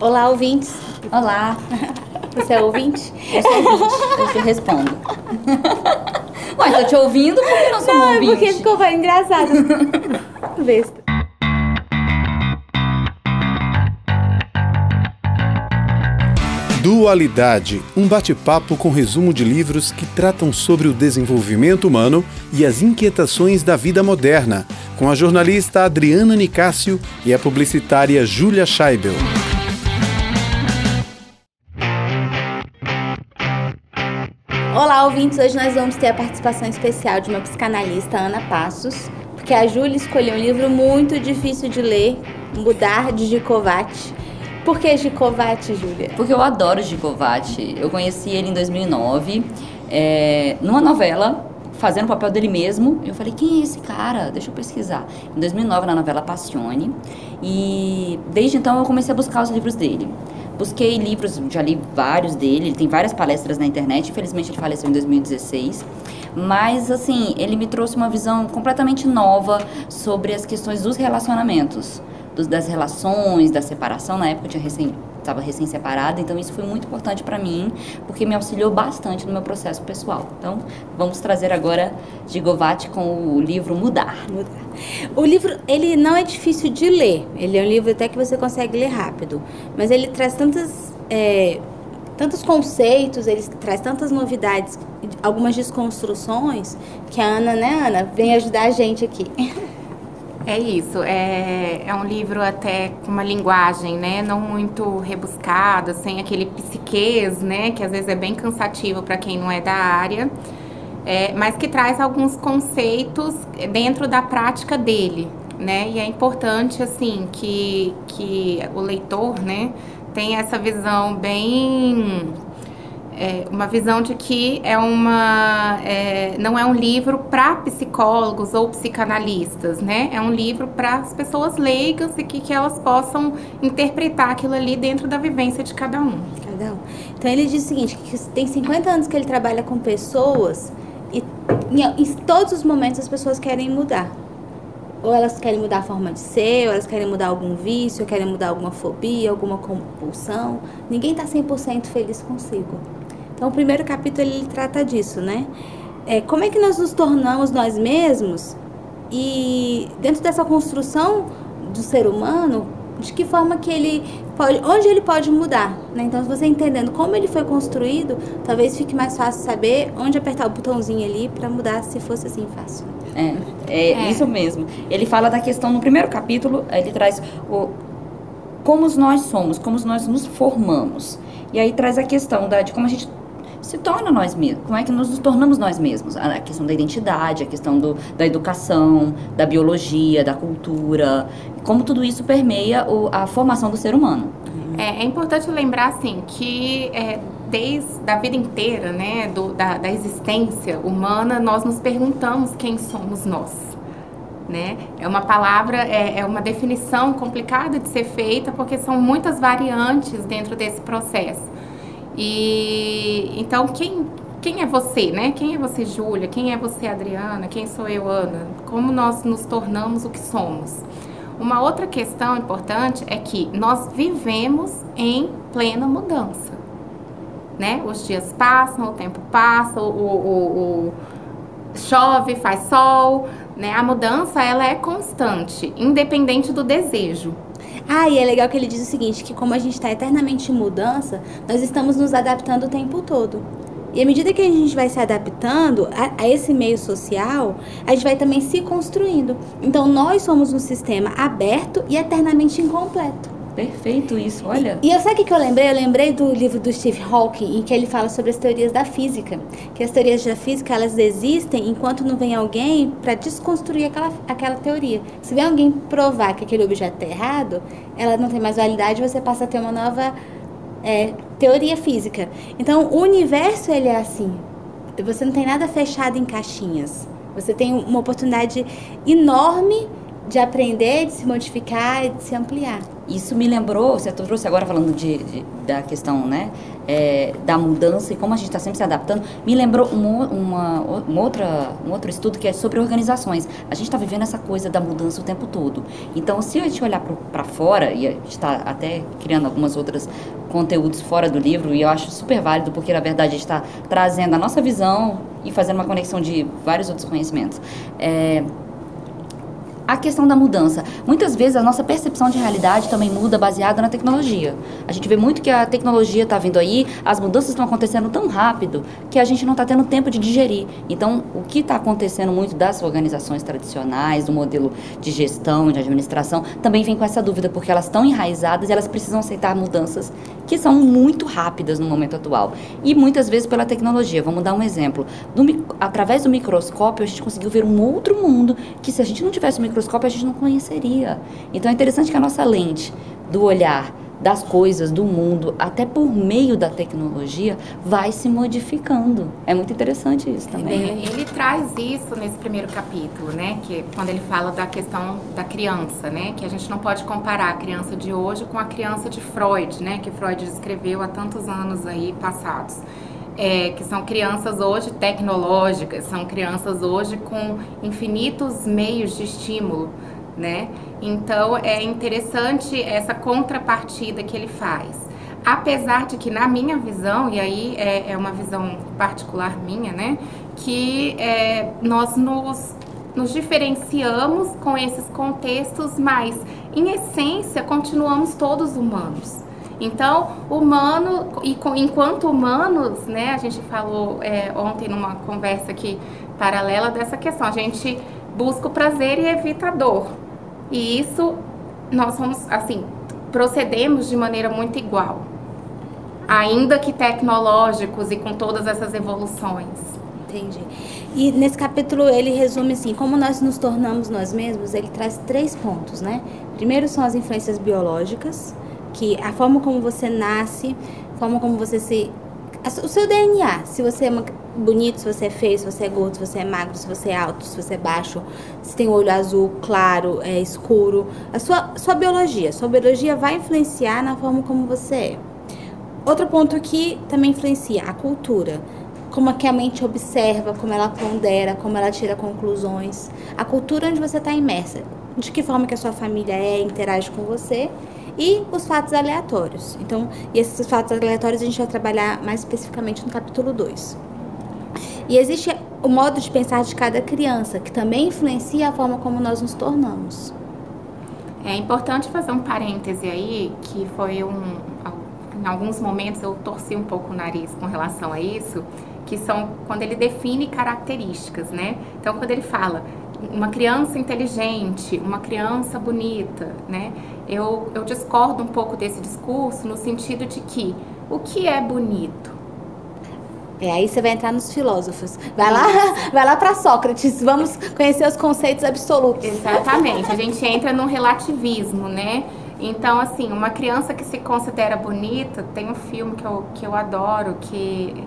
Olá, ouvintes. Olá. Você é ouvinte? Eu sou ouvinte, eu te respondo. Ué, tô te ouvindo, por que não sou Não, um é ouvinte? porque ficou vai engraçado. Besta. Dualidade, um bate-papo com resumo de livros que tratam sobre o desenvolvimento humano e as inquietações da vida moderna, com a jornalista Adriana Nicásio e a publicitária Júlia Scheibel. Olá, ouvintes. Hoje nós vamos ter a participação especial de uma psicanalista, Ana Passos, porque a Júlia escolheu um livro muito difícil de ler, Mudar de Gicovati. Por que Gicovati, Júlia? Porque eu adoro Gicovati. Eu conheci ele em 2009, é, numa novela, fazendo o papel dele mesmo. Eu falei, quem é esse cara? Deixa eu pesquisar. Em 2009, na novela Passione. E desde então eu comecei a buscar os livros dele. Busquei livros, já li vários dele, ele tem várias palestras na internet. Infelizmente ele faleceu em 2016. Mas, assim, ele me trouxe uma visão completamente nova sobre as questões dos relacionamentos, dos, das relações, da separação. Na época eu tinha recém, estava recém-separada, então isso foi muito importante para mim, porque me auxiliou bastante no meu processo pessoal. Então, vamos trazer agora Gigovati com o livro Mudar. Mudar. O livro, ele não é difícil de ler. Ele é um livro até que você consegue ler rápido. Mas ele traz tantas, é, tantos conceitos, ele traz tantas novidades, algumas desconstruções, que a Ana, né, Ana, vem ajudar a gente aqui. É isso, é, é um livro até com uma linguagem, né, não muito rebuscada, sem aquele psiquês, né, que às vezes é bem cansativo para quem não é da área, é, mas que traz alguns conceitos dentro da prática dele, né, e é importante, assim, que, que o leitor, né, tenha essa visão bem é, uma visão de que é uma é, não é um livro para psicólogos ou psicanalistas, né? É um livro para as pessoas leigas e que, que elas possam interpretar aquilo ali dentro da vivência de cada um. Cada um. Então ele diz o seguinte, que tem 50 anos que ele trabalha com pessoas e em, em todos os momentos as pessoas querem mudar. Ou elas querem mudar a forma de ser, ou elas querem mudar algum vício, ou querem mudar alguma fobia, alguma compulsão. Ninguém está 100% feliz consigo. Então, o primeiro capítulo ele trata disso, né? É, como é que nós nos tornamos nós mesmos e dentro dessa construção do ser humano, de que forma que ele pode, onde ele pode mudar, né? Então, se você entendendo como ele foi construído, talvez fique mais fácil saber onde apertar o botãozinho ali para mudar, se fosse assim fácil. É, é, É. isso mesmo. Ele fala da questão, no primeiro capítulo, ele traz o, como nós somos, como nós nos formamos. E aí traz a questão da, de como a gente se torna nós mesmos, como é que nos tornamos nós mesmos. A questão da identidade, a questão do, da educação, da biologia, da cultura, como tudo isso permeia o, a formação do ser humano. É, é importante lembrar assim que é, desde a vida inteira, né, do, da, da existência humana, nós nos perguntamos quem somos nós. Né? É uma palavra, é, é uma definição complicada de ser feita porque são muitas variantes dentro desse processo. E então quem quem é você, né? Quem é você, Júlia? Quem é você, Adriana? Quem sou eu, Ana? Como nós nos tornamos o que somos? Uma outra questão importante é que nós vivemos em plena mudança. Né? Os dias passam, o tempo passa, o, o- o- chove, faz sol. Né? A mudança ela é constante, independente do desejo. Ah, e é legal que ele diz o seguinte, que como a gente está eternamente em mudança, nós estamos nos adaptando o tempo todo. E à medida que a gente vai se adaptando a, a esse meio social, a gente vai também se construindo. Então nós somos um sistema aberto e eternamente incompleto. Perfeito isso, olha. E eu sabe o que eu lembrei? Eu lembrei do livro do Steve Hawking, em que ele fala sobre as teorias da física. Que as teorias da física, elas existem enquanto não vem alguém para desconstruir aquela, aquela teoria. Se vem alguém provar que aquele objeto é errado, ela não tem mais validade, você passa a ter uma nova é, teoria física. Então, o universo, ele é assim. Você não tem nada fechado em caixinhas. Você tem uma oportunidade enorme de aprender, de se modificar e de se ampliar. Isso me lembrou, você trouxe agora falando de, de da questão né, é, da mudança e como a gente está sempre se adaptando, me lembrou uma, uma, outra, um outro estudo que é sobre organizações. A gente está vivendo essa coisa da mudança o tempo todo. Então, se a gente olhar para fora, e a gente está até criando algumas outras conteúdos fora do livro, e eu acho super válido, porque na verdade a gente está trazendo a nossa visão e fazendo uma conexão de vários outros conhecimentos. É, a questão da mudança. Muitas vezes a nossa percepção de realidade também muda baseada na tecnologia. A gente vê muito que a tecnologia está vindo aí, as mudanças estão acontecendo tão rápido que a gente não está tendo tempo de digerir. Então, o que está acontecendo muito das organizações tradicionais, do modelo de gestão, de administração, também vem com essa dúvida, porque elas estão enraizadas e elas precisam aceitar mudanças que são muito rápidas no momento atual. E muitas vezes pela tecnologia. Vamos dar um exemplo. Do, através do microscópio, a gente conseguiu ver um outro mundo que se a gente não tivesse o microscópio, microscópio a gente não conheceria. Então é interessante que a nossa lente do olhar das coisas, do mundo, até por meio da tecnologia, vai se modificando. É muito interessante isso também. Ele, ele traz isso nesse primeiro capítulo, né? Que quando ele fala da questão da criança, né? Que a gente não pode comparar a criança de hoje com a criança de Freud, né? Que Freud descreveu há tantos anos aí passados é, que são crianças hoje tecnológicas, são crianças hoje com infinitos meios de estímulo, né? Então é interessante essa contrapartida que ele faz. Apesar de que na minha visão, e aí é, é uma visão particular minha, né? Que é, nós nos, nos diferenciamos com esses contextos, mas em essência continuamos todos humanos. Então, humano, e enquanto humanos, né, a gente falou é, ontem numa conversa aqui paralela dessa questão, a gente busca o prazer e evita a dor. E isso nós somos, assim, procedemos de maneira muito igual, ainda que tecnológicos e com todas essas evoluções. Entendi. E nesse capítulo ele resume assim, como nós nos tornamos nós mesmos, ele traz três pontos, né? Primeiro são as influências biológicas, que a forma como você nasce, a forma como você se o seu DNA, se você é bonito, se você é feio, se você é gordo, se você é magro, se você é alto, se você é baixo, se tem olho azul, claro, é escuro, a sua, sua biologia, sua biologia vai influenciar na forma como você é. Outro ponto que também influencia, a cultura. Como é que a mente observa, como ela pondera, como ela tira conclusões. A cultura onde você está imersa. De que forma que a sua família é, interage com você e os fatos aleatórios. Então, e esses fatos aleatórios a gente vai trabalhar mais especificamente no capítulo 2. E existe o modo de pensar de cada criança, que também influencia a forma como nós nos tornamos. É importante fazer um parêntese aí, que foi um. Em alguns momentos eu torci um pouco o nariz com relação a isso, que são quando ele define características, né? Então, quando ele fala uma criança inteligente, uma criança bonita, né? Eu, eu discordo um pouco desse discurso no sentido de que o que é bonito? É, aí você vai entrar nos filósofos. Vai lá, vai lá para Sócrates. Vamos conhecer os conceitos absolutos. Exatamente. A gente entra num relativismo, né? Então, assim, uma criança que se considera bonita, tem um filme que eu, que eu adoro, que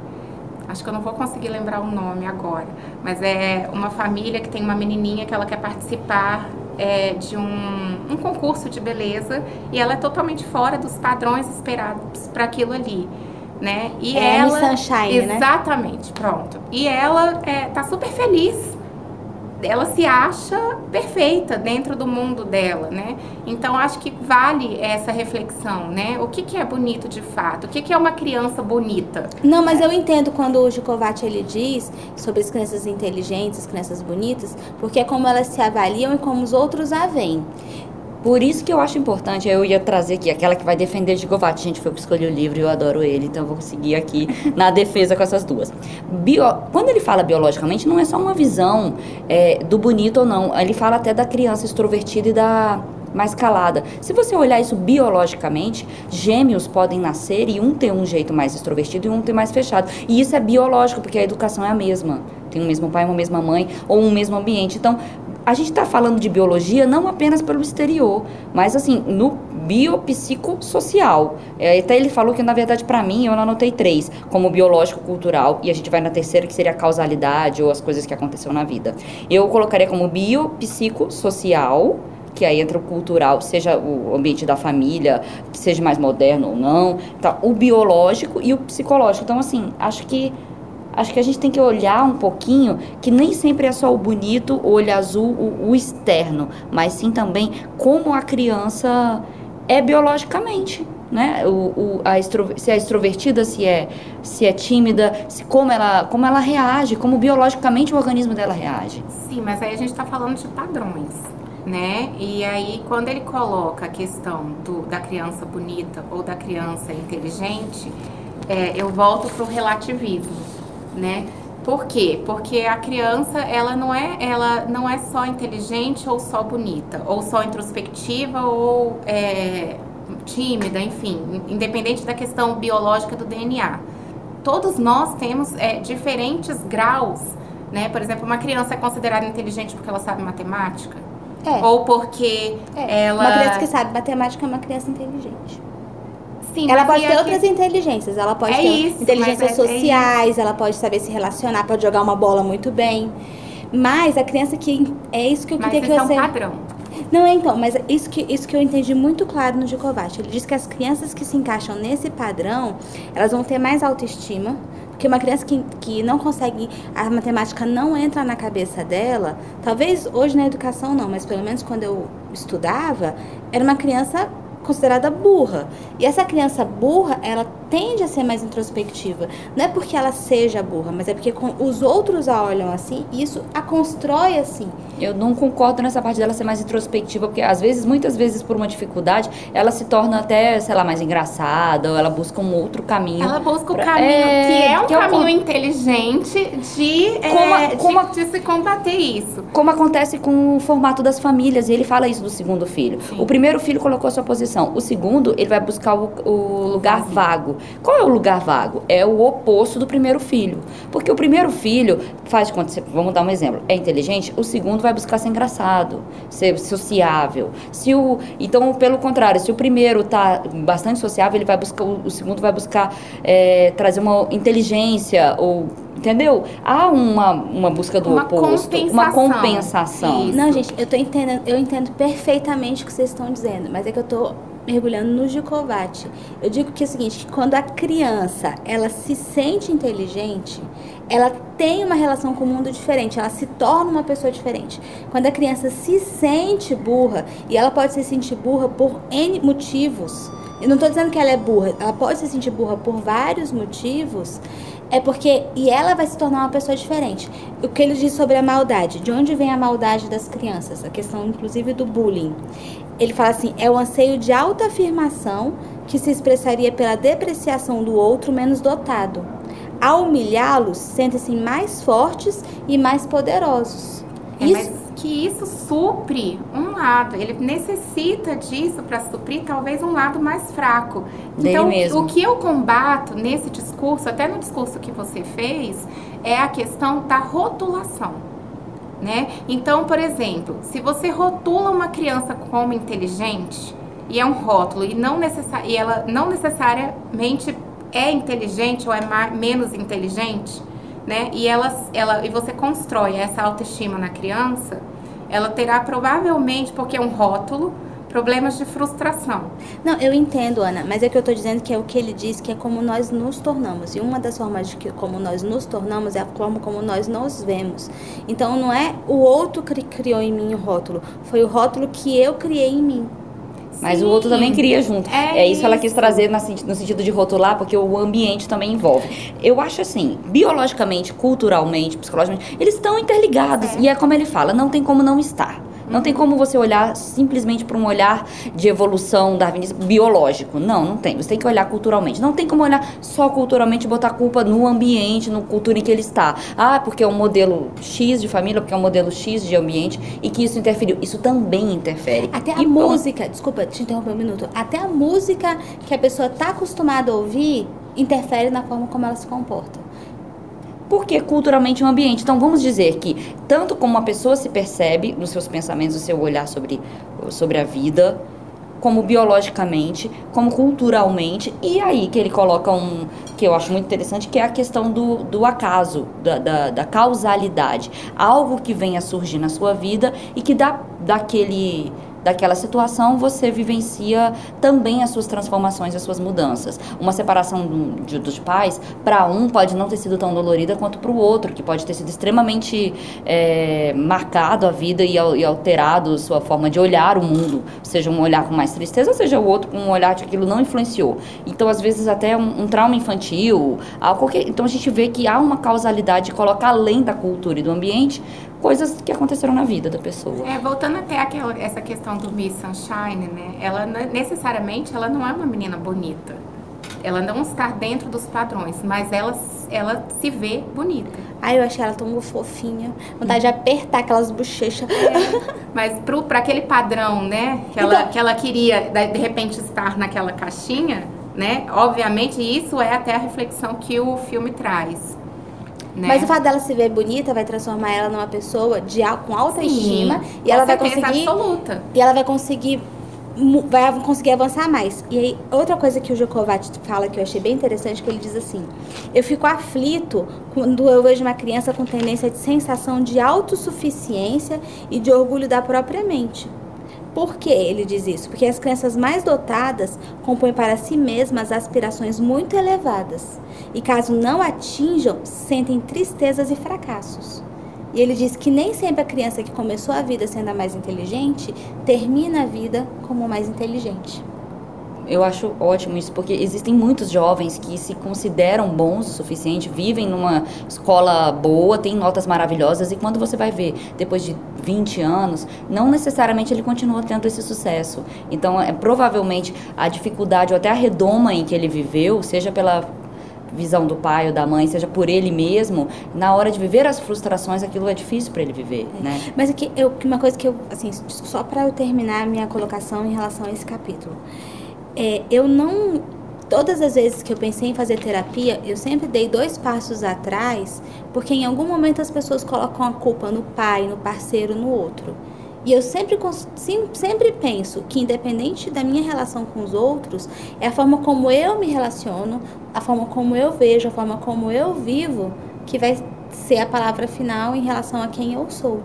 acho que eu não vou conseguir lembrar o nome agora, mas é uma família que tem uma menininha que ela quer participar é, de um, um concurso de beleza e ela é totalmente fora dos padrões esperados para aquilo ali. Né? E é ela Sunshine, né? exatamente, né? pronto. E ela é, tá super feliz ela se acha perfeita dentro do mundo dela, né? Então acho que vale essa reflexão, né? O que, que é bonito de fato? O que, que é uma criança bonita? Não, mas eu entendo quando o Jukovac ele diz sobre as crianças inteligentes, as crianças bonitas, porque é como elas se avaliam e como os outros a veem. Por isso que eu acho importante, eu ia trazer aqui aquela que vai defender Gigovati. Gente, foi que escolhi o livro e eu adoro ele, então eu vou seguir aqui na defesa com essas duas. Bio, quando ele fala biologicamente, não é só uma visão é, do bonito ou não. Ele fala até da criança extrovertida e da mais calada. Se você olhar isso biologicamente, gêmeos podem nascer e um ter um jeito mais extrovertido e um ter mais fechado. E isso é biológico, porque a educação é a mesma. Tem o mesmo pai, uma mesma mãe ou um mesmo ambiente. Então, a gente está falando de biologia não apenas pelo exterior, mas assim, no biopsicossocial. É, até ele falou que, na verdade, para mim, eu anotei três, como biológico, cultural, e a gente vai na terceira, que seria a causalidade ou as coisas que aconteceram na vida. Eu colocaria como biopsicossocial, que aí entra o cultural, seja o ambiente da família, que seja mais moderno ou não, tá? o biológico e o psicológico. Então, assim, acho que acho que a gente tem que olhar um pouquinho que nem sempre é só o bonito, o olho azul, o, o externo, mas sim também como a criança é biologicamente né? O, o, a extro, se é extrovertida, se é, se é tímida, se, como, ela, como ela reage, como biologicamente o organismo dela reage. Sim, mas aí a gente está falando de padrões, né? E aí, quando ele coloca a questão do, da criança bonita ou da criança inteligente, é, eu volto para o relativismo, né? Por quê? Porque a criança, ela não é, ela não é só inteligente ou só bonita, ou só introspectiva ou é, tímida, enfim, independente da questão biológica do DNA. Todos nós temos é, diferentes graus, né? Por exemplo, uma criança é considerada inteligente porque ela sabe matemática? É. Ou porque é. ela... Uma criança que sabe matemática é uma criança inteligente. Sim, ela pode ter aqui... outras inteligências. Ela pode é ter isso, inteligências é, sociais, ela pode saber se relacionar, pode jogar uma bola muito bem. Mas a criança que. É isso que eu mas queria que você. É um padrão. Não, é então, mas isso que, isso que eu entendi muito claro no Djokovic. Ele diz que as crianças que se encaixam nesse padrão, elas vão ter mais autoestima, porque uma criança que, que não consegue, a matemática não entra na cabeça dela, talvez hoje na educação não, mas pelo menos quando eu estudava, era uma criança considerada burra. E essa criança burra, ela tende a ser mais introspectiva. Não é porque ela seja burra, mas é porque os outros a olham assim e isso a constrói assim. Eu não concordo nessa parte dela ser mais introspectiva, porque às vezes, muitas vezes por uma dificuldade, ela se torna até, sei lá, mais engraçada, ou ela busca um outro caminho. Ela busca o pra, caminho é, que é um que caminho é o, inteligente de, como, é, como, de, de, se combater isso. Como acontece com o formato das famílias, e ele fala isso do segundo filho. Sim. O primeiro filho colocou a sua posição, o segundo, ele vai buscar o, o lugar vago. Qual é o lugar vago? É o oposto do primeiro filho. Porque o primeiro filho faz vamos dar um exemplo, é inteligente, o segundo vai buscar ser engraçado, ser sociável. Se o, então, pelo contrário, se o primeiro está bastante sociável, ele vai buscar, o, o segundo vai buscar é, trazer uma inteligência ou entendeu? Há uma, uma busca do uma oposto, compensação. uma compensação. Isso. Não, gente, eu tô entendendo, eu entendo perfeitamente o que vocês estão dizendo, mas é que eu tô mergulhando no Gicovati. Eu digo que é o seguinte, que quando a criança, ela se sente inteligente, ela tem uma relação com o mundo diferente, ela se torna uma pessoa diferente. Quando a criança se sente burra, e ela pode se sentir burra por N motivos, eu não estou dizendo que ela é burra, ela pode se sentir burra por vários motivos, é porque. E ela vai se tornar uma pessoa diferente. O que ele diz sobre a maldade? De onde vem a maldade das crianças? A questão, inclusive, do bullying. Ele fala assim: é o anseio de autoafirmação que se expressaria pela depreciação do outro menos dotado. Ao humilhá-los, sentem-se mais fortes e mais poderosos. É, isso... Mas que isso supre um lado, ele necessita disso para suprir talvez um lado mais fraco. Então, o que eu combato nesse discurso, até no discurso que você fez, é a questão da rotulação. Né? Então, por exemplo, se você rotula uma criança como inteligente, e é um rótulo, e, não necessari e ela não necessariamente é inteligente ou é menos inteligente, né? E, ela, ela, e você constrói essa autoestima na criança, ela terá provavelmente, porque é um rótulo, problemas de frustração. Não, eu entendo, Ana, mas é que eu estou dizendo que é o que ele diz que é como nós nos tornamos. E uma das formas de que como nós nos tornamos é a forma como nós nos vemos. Então não é o outro que criou em mim o rótulo, foi o rótulo que eu criei em mim. Mas Sim. o outro também cria junto. É, é isso que ela quis trazer no sentido de rotular, porque o ambiente também envolve. Eu acho assim, biologicamente, culturalmente, psicologicamente, eles estão interligados. É. E é como ele fala, não tem como não estar. Não tem como você olhar simplesmente para um olhar de evolução darwinista biológico. Não, não tem. Você tem que olhar culturalmente. Não tem como olhar só culturalmente e botar culpa no ambiente, no cultura em que ele está. Ah, porque é um modelo X de família, porque é um modelo X de ambiente e que isso interferiu. Isso também interfere. Até a e música, desculpa te interromper um minuto. Até a música que a pessoa está acostumada a ouvir interfere na forma como ela se comporta porque culturalmente é um ambiente. Então vamos dizer que tanto como uma pessoa se percebe nos seus pensamentos, no seu olhar sobre, sobre a vida, como biologicamente, como culturalmente, e aí que ele coloca um que eu acho muito interessante, que é a questão do, do acaso, da, da, da causalidade. Algo que vem a surgir na sua vida e que dá daquele daquela situação, você vivencia também as suas transformações, as suas mudanças. Uma separação do, de, dos pais, para um, pode não ter sido tão dolorida quanto para o outro, que pode ter sido extremamente é, marcado a vida e, e alterado sua forma de olhar o mundo, seja um olhar com mais tristeza, seja o outro com um olhar de aquilo não influenciou. Então, às vezes, até um, um trauma infantil, então a gente vê que há uma causalidade, coloca além da cultura e do ambiente, coisas que aconteceram na vida da pessoa. É, voltando até aquela, essa questão do Miss Sunshine, né? Ela necessariamente ela não é uma menina bonita. Ela não está dentro dos padrões, mas ela, ela se vê bonita. Ai, eu achei ela tão fofinha. Vontade de apertar aquelas bochechas. É, mas para aquele padrão, né? Que ela, então, que ela queria, de repente, estar naquela caixinha, né? Obviamente, isso é até a reflexão que o filme traz. Né? Mas o fato dela se ver bonita vai transformar ela numa pessoa de, com alta Sim, estima e ela vai conseguir absoluta. e ela vai conseguir vai conseguir avançar mais. E aí, outra coisa que o Jokovat fala que eu achei bem interessante, que ele diz assim: Eu fico aflito quando eu vejo uma criança com tendência de sensação de autossuficiência e de orgulho da própria mente. Por que ele diz isso? Porque as crianças mais dotadas compõem para si mesmas aspirações muito elevadas e, caso não atinjam, sentem tristezas e fracassos. E ele diz que nem sempre a criança que começou a vida sendo a mais inteligente termina a vida como mais inteligente. Eu acho ótimo isso, porque existem muitos jovens que se consideram bons o suficiente, vivem numa escola boa, têm notas maravilhosas, e quando você vai ver, depois de 20 anos, não necessariamente ele continua tendo esse sucesso. Então, é, provavelmente, a dificuldade ou até a redoma em que ele viveu, seja pela visão do pai ou da mãe, seja por ele mesmo, na hora de viver as frustrações, aquilo é difícil para ele viver, é. né? Mas aqui, eu, uma coisa que eu, assim, só para eu terminar a minha colocação em relação a esse capítulo. É, eu não todas as vezes que eu pensei em fazer terapia, eu sempre dei dois passos atrás, porque em algum momento as pessoas colocam a culpa no pai, no parceiro, no outro. E eu sempre, sempre penso que, independente da minha relação com os outros, é a forma como eu me relaciono, a forma como eu vejo, a forma como eu vivo, que vai ser a palavra final em relação a quem eu sou.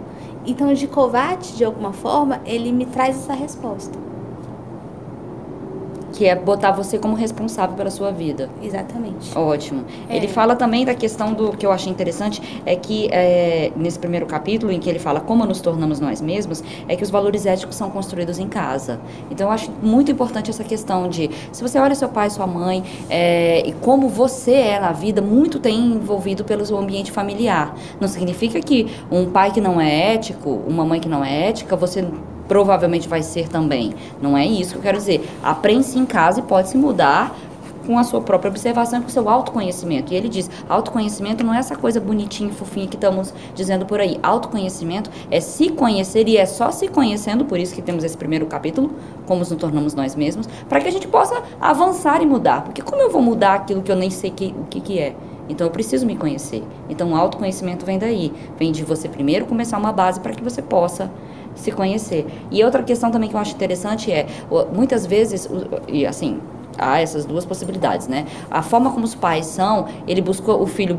Então, de Kovács, de alguma forma, ele me traz essa resposta que é botar você como responsável pela sua vida. Exatamente. Ótimo. É. Ele fala também da questão do que eu achei interessante é que é, nesse primeiro capítulo em que ele fala como nos tornamos nós mesmos é que os valores éticos são construídos em casa. Então eu acho muito importante essa questão de se você olha seu pai, sua mãe é, e como você é na vida, muito tem envolvido pelo seu ambiente familiar. Não significa que um pai que não é ético, uma mãe que não é ética, você provavelmente vai ser também. Não é isso que eu quero dizer. Aprende-se em casa e pode se mudar com a sua própria observação com o seu autoconhecimento. E ele diz: autoconhecimento não é essa coisa bonitinha e fofinha que estamos dizendo por aí. Autoconhecimento é se conhecer e é só se conhecendo, por isso que temos esse primeiro capítulo, como nos tornamos nós mesmos, para que a gente possa avançar e mudar. Porque como eu vou mudar aquilo que eu nem sei que, o que, que é? Então eu preciso me conhecer. Então o autoconhecimento vem daí. Vem de você primeiro começar uma base para que você possa se conhecer. E outra questão também que eu acho interessante é, muitas vezes, e assim, há essas duas possibilidades, né? A forma como os pais são, ele busca o filho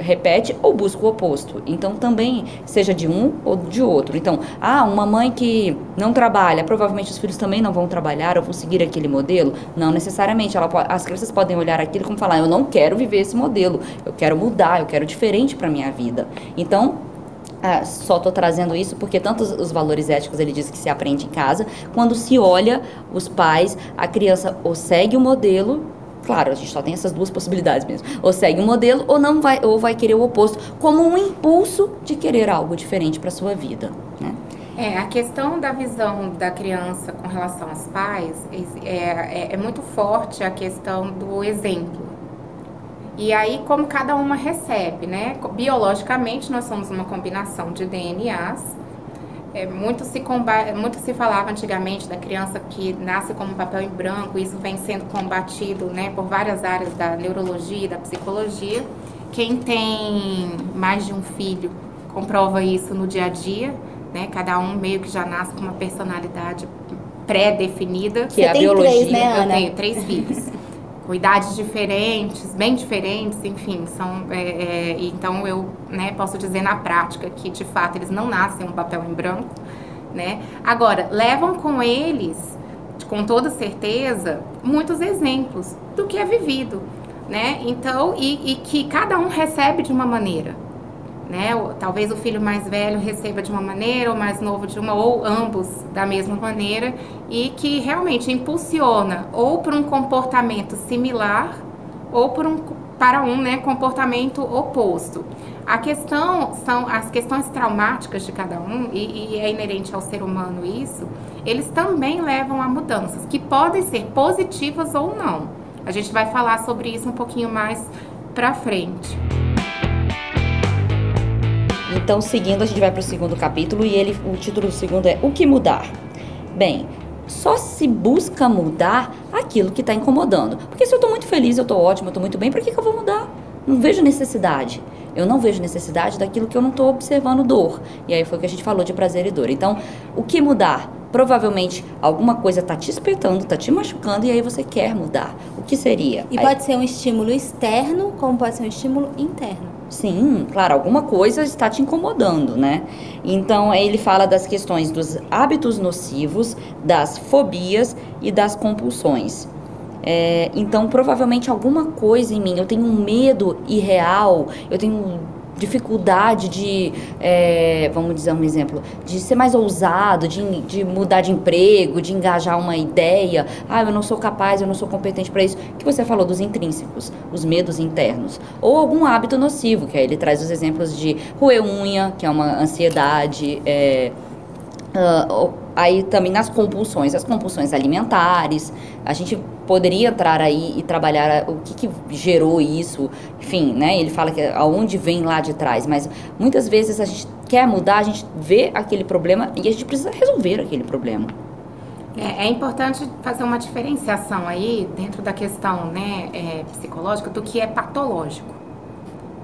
repete ou busca o oposto. Então também seja de um ou de outro. Então, ah, uma mãe que não trabalha, provavelmente os filhos também não vão trabalhar ou vão seguir aquele modelo? Não necessariamente. Ela, as crianças podem olhar aquilo como falar, eu não quero viver esse modelo, eu quero mudar, eu quero diferente para minha vida. Então ah, só estou trazendo isso porque tanto os valores éticos ele diz que se aprende em casa, quando se olha os pais, a criança ou segue o modelo, claro, a gente só tem essas duas possibilidades mesmo, ou segue o modelo ou não vai ou vai querer o oposto, como um impulso de querer algo diferente para sua vida, né? É, a questão da visão da criança com relação aos pais é, é, é muito forte a questão do exemplo. E aí, como cada uma recebe, né? Biologicamente, nós somos uma combinação de DNAs. É, muito, se muito se falava antigamente da criança que nasce como papel em branco, isso vem sendo combatido né, por várias áreas da neurologia e da psicologia. Quem tem mais de um filho comprova isso no dia a dia, né? Cada um meio que já nasce com uma personalidade pré-definida. Que Você é a biologia. Três, né, Ana? Eu tenho três filhos com idades diferentes, bem diferentes, enfim, são, é, é, então eu né, posso dizer na prática que de fato eles não nascem um papel em branco, né? Agora, levam com eles, com toda certeza, muitos exemplos do que é vivido, né? Então, e, e que cada um recebe de uma maneira, né? Talvez o filho mais velho receba de uma maneira, o mais novo de uma, ou ambos da mesma maneira, e que realmente impulsiona ou para um comportamento similar ou por um, para um né, comportamento oposto. A questão são as questões traumáticas de cada um, e, e é inerente ao ser humano isso, eles também levam a mudanças, que podem ser positivas ou não. A gente vai falar sobre isso um pouquinho mais para frente. Então, seguindo, a gente vai para o segundo capítulo e ele, o título do segundo é O que mudar? Bem, só se busca mudar aquilo que está incomodando. Porque se eu estou muito feliz, eu estou ótimo, eu estou muito bem, por que, que eu vou mudar? Não vejo necessidade. Eu não vejo necessidade daquilo que eu não estou observando dor. E aí foi o que a gente falou de prazer e dor. Então, o que mudar? Provavelmente alguma coisa está te espetando, está te machucando e aí você quer mudar. O que seria? E aí... pode ser um estímulo externo, como pode ser um estímulo interno. Sim, claro, alguma coisa está te incomodando, né? Então, ele fala das questões dos hábitos nocivos, das fobias e das compulsões. É, então, provavelmente alguma coisa em mim, eu tenho um medo irreal, eu tenho dificuldade de, é, vamos dizer um exemplo, de ser mais ousado, de, de mudar de emprego, de engajar uma ideia. Ah, eu não sou capaz, eu não sou competente para isso. Que você falou dos intrínsecos, os medos internos. Ou algum hábito nocivo, que aí ele traz os exemplos de roer unha, que é uma ansiedade. É, Uh, aí também nas compulsões, as compulsões alimentares, a gente poderia entrar aí e trabalhar o que, que gerou isso, enfim, né? Ele fala que aonde vem lá de trás, mas muitas vezes a gente quer mudar, a gente vê aquele problema e a gente precisa resolver aquele problema. É, é importante fazer uma diferenciação aí dentro da questão né, é, psicológica do que é patológico.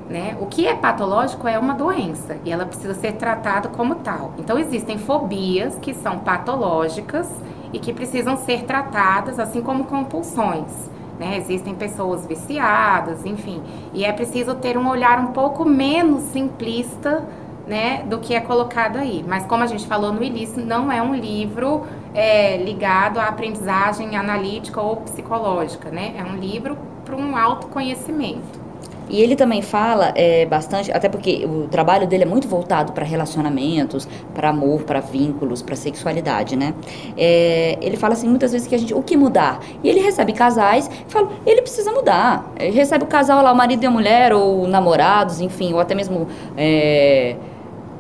Né? O que é patológico é uma doença e ela precisa ser tratada como tal. Então, existem fobias que são patológicas e que precisam ser tratadas, assim como compulsões. Né? Existem pessoas viciadas, enfim, e é preciso ter um olhar um pouco menos simplista né, do que é colocado aí. Mas, como a gente falou no início, não é um livro é, ligado à aprendizagem analítica ou psicológica, né? É um livro para um autoconhecimento. E ele também fala é, bastante, até porque o trabalho dele é muito voltado para relacionamentos, para amor, para vínculos, para sexualidade, né? É, ele fala assim muitas vezes que a gente, o que mudar? E ele recebe casais fala, ele precisa mudar. Ele recebe o casal lá, o marido e a mulher, ou namorados, enfim, ou até mesmo. É,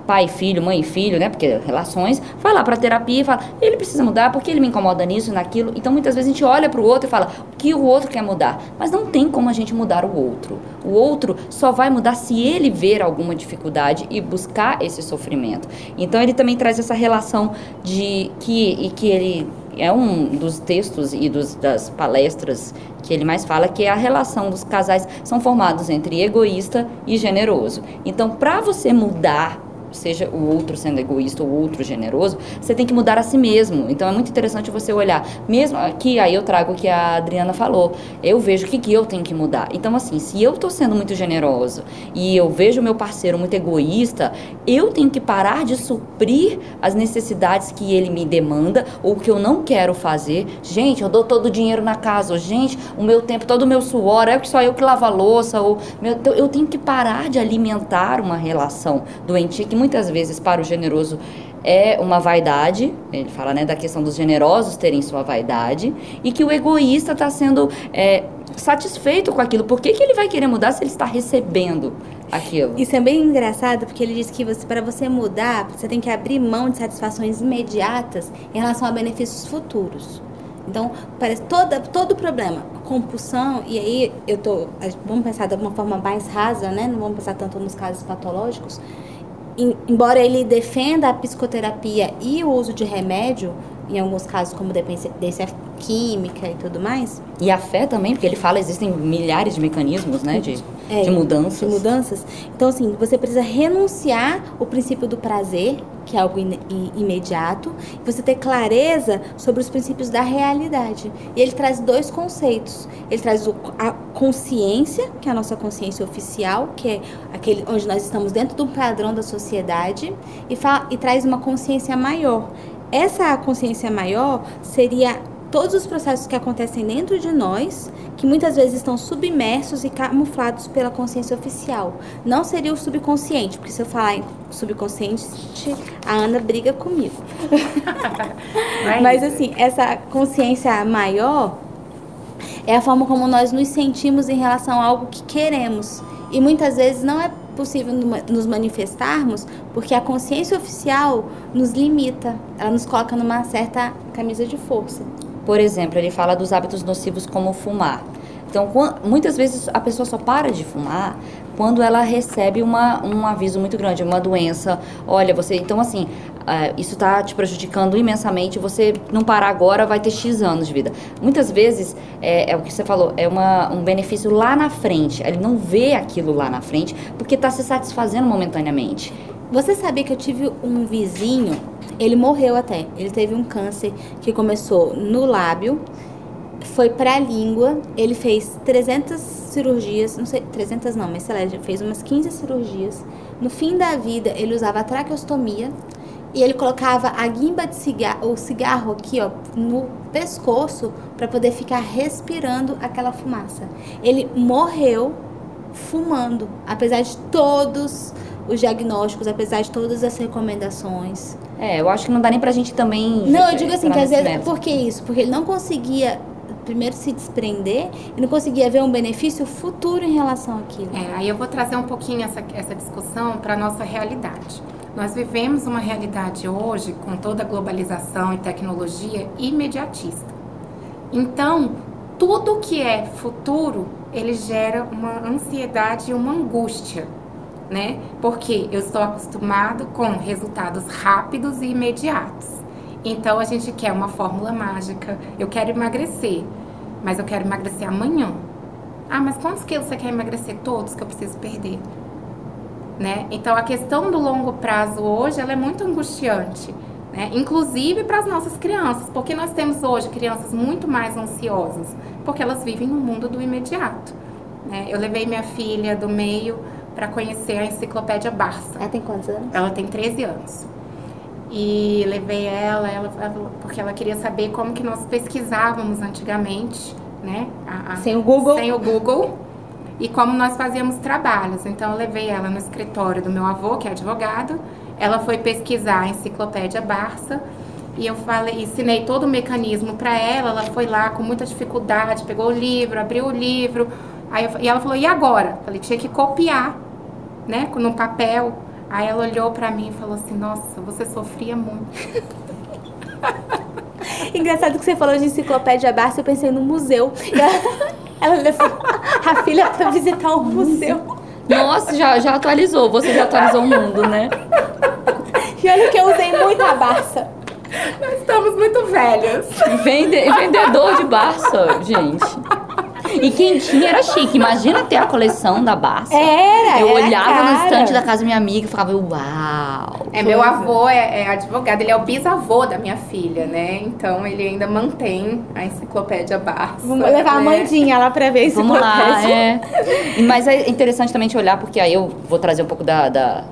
pai filho, mãe e filho, né? Porque relações, vai lá para terapia e fala, ele precisa mudar porque ele me incomoda nisso, naquilo. Então muitas vezes a gente olha para o outro e fala, o que o outro quer mudar? Mas não tem como a gente mudar o outro. O outro só vai mudar se ele ver alguma dificuldade e buscar esse sofrimento. Então ele também traz essa relação de que e que ele é um dos textos e dos, das palestras que ele mais fala que é a relação dos casais são formados entre egoísta e generoso. Então, para você mudar seja o outro sendo egoísta ou o outro generoso, você tem que mudar a si mesmo. Então é muito interessante você olhar, mesmo aqui, aí eu trago o que a Adriana falou, eu vejo o que, que eu tenho que mudar. Então, assim, se eu estou sendo muito generoso e eu vejo meu parceiro muito egoísta, eu tenho que parar de suprir as necessidades que ele me demanda ou que eu não quero fazer. Gente, eu dou todo o dinheiro na casa, ou, gente, o meu tempo, todo o meu suor, é que só eu que lavo a louça, ou meu, então, eu tenho que parar de alimentar uma relação doentia que muitas vezes para o generoso é uma vaidade, ele fala né, da questão dos generosos terem sua vaidade, e que o egoísta está sendo é, satisfeito com aquilo. Por que, que ele vai querer mudar se ele está recebendo aquilo? Isso é bem engraçado, porque ele diz que você, para você mudar, você tem que abrir mão de satisfações imediatas em relação a benefícios futuros. Então, parece toda, todo problema, compulsão, e aí eu tô. Vamos pensar de uma forma mais rasa, né? Não vamos pensar tanto nos casos patológicos embora ele defenda a psicoterapia e o uso de remédio, em alguns casos como dependência química e tudo mais. E a fé também, porque ele fala existem milhares de mecanismos, né? De... É, de mudanças. de mudanças. Então, assim, você precisa renunciar o princípio do prazer, que é algo ine- i- imediato, e você ter clareza sobre os princípios da realidade. E ele traz dois conceitos. Ele traz o- a consciência, que é a nossa consciência oficial, que é aquele onde nós estamos dentro do padrão da sociedade, e, fala, e traz uma consciência maior. Essa consciência maior seria todos os processos que acontecem dentro de nós, que muitas vezes estão submersos e camuflados pela consciência oficial. Não seria o subconsciente, porque se eu falar em subconsciente, a Ana briga comigo. Mas isso? assim, essa consciência maior é a forma como nós nos sentimos em relação a algo que queremos. E muitas vezes não é possível nos manifestarmos porque a consciência oficial nos limita, ela nos coloca numa certa camisa de força. Por exemplo, ele fala dos hábitos nocivos como fumar. Então, muitas vezes a pessoa só para de fumar quando ela recebe uma, um aviso muito grande, uma doença. Olha, você. Então, assim, ah, isso está te prejudicando imensamente. Você não parar agora vai ter X anos de vida. Muitas vezes, é, é o que você falou, é uma, um benefício lá na frente. Ele não vê aquilo lá na frente porque está se satisfazendo momentaneamente. Você sabia que eu tive um vizinho, ele morreu até. Ele teve um câncer que começou no lábio, foi pra língua, ele fez 300 cirurgias, não sei, 300 não, mas sei lá, ele fez umas 15 cirurgias. No fim da vida, ele usava a traqueostomia e ele colocava a guimba de cigarro, o cigarro aqui, ó, no pescoço para poder ficar respirando aquela fumaça. Ele morreu fumando, apesar de todos os diagnósticos, apesar de todas as recomendações. É, eu acho que não dá nem pra gente também. Não, eu digo assim, que às vezes, por que isso? Porque ele não conseguia primeiro se desprender e não conseguia ver um benefício futuro em relação àquilo. É, aí eu vou trazer um pouquinho essa, essa discussão para a nossa realidade. Nós vivemos uma realidade hoje, com toda a globalização e tecnologia, imediatista. Então, tudo que é futuro, ele gera uma ansiedade e uma angústia, né? Porque eu estou acostumado com resultados rápidos e imediatos. Então, a gente quer uma fórmula mágica. Eu quero emagrecer, mas eu quero emagrecer amanhã. Ah, mas quantos quilos você quer emagrecer? Todos que eu preciso perder. Né? Então a questão do longo prazo hoje ela é muito angustiante, né? inclusive para as nossas crianças, porque nós temos hoje crianças muito mais ansiosas, porque elas vivem no mundo do imediato. Né? Eu levei minha filha do meio para conhecer a enciclopédia Barça. Ela tem quantos anos? Ela tem 13 anos. E levei ela, ela, ela- porque ela queria saber como que nós pesquisávamos antigamente, né? A- a- Sem o Google? Sem o Google. E como nós fazíamos trabalhos. Então eu levei ela no escritório do meu avô, que é advogado. Ela foi pesquisar a enciclopédia Barça. E eu falei, ensinei todo o mecanismo para ela. Ela foi lá com muita dificuldade, pegou o livro, abriu o livro. Aí eu- e ela falou: "E agora?" Falei: "Tinha que copiar, né, no papel". Aí ela olhou pra mim e falou assim: "Nossa, você sofria muito". Engraçado que você falou de enciclopédia Barça, eu pensei no museu. Ela levou a filha pra visitar o museu. Nossa, já, já atualizou. Você já atualizou o mundo, né? E olha que eu usei muito a Barça. Nós estamos muito velhas. Vende, vendedor de Barça, gente. E quem tinha era chique. Imagina ter a coleção da Barça. Era, Eu era olhava no cara. estante da casa da minha amiga e falava, uau. É, meu avô é, é advogado, ele é o bisavô da minha filha, né? Então ele ainda mantém a enciclopédia Barça. Vamos levar a né? Mandinha lá pra ver a Vamos lá, enciclopédia. é. Mas é interessante também te olhar, porque aí eu vou trazer um pouco da. da-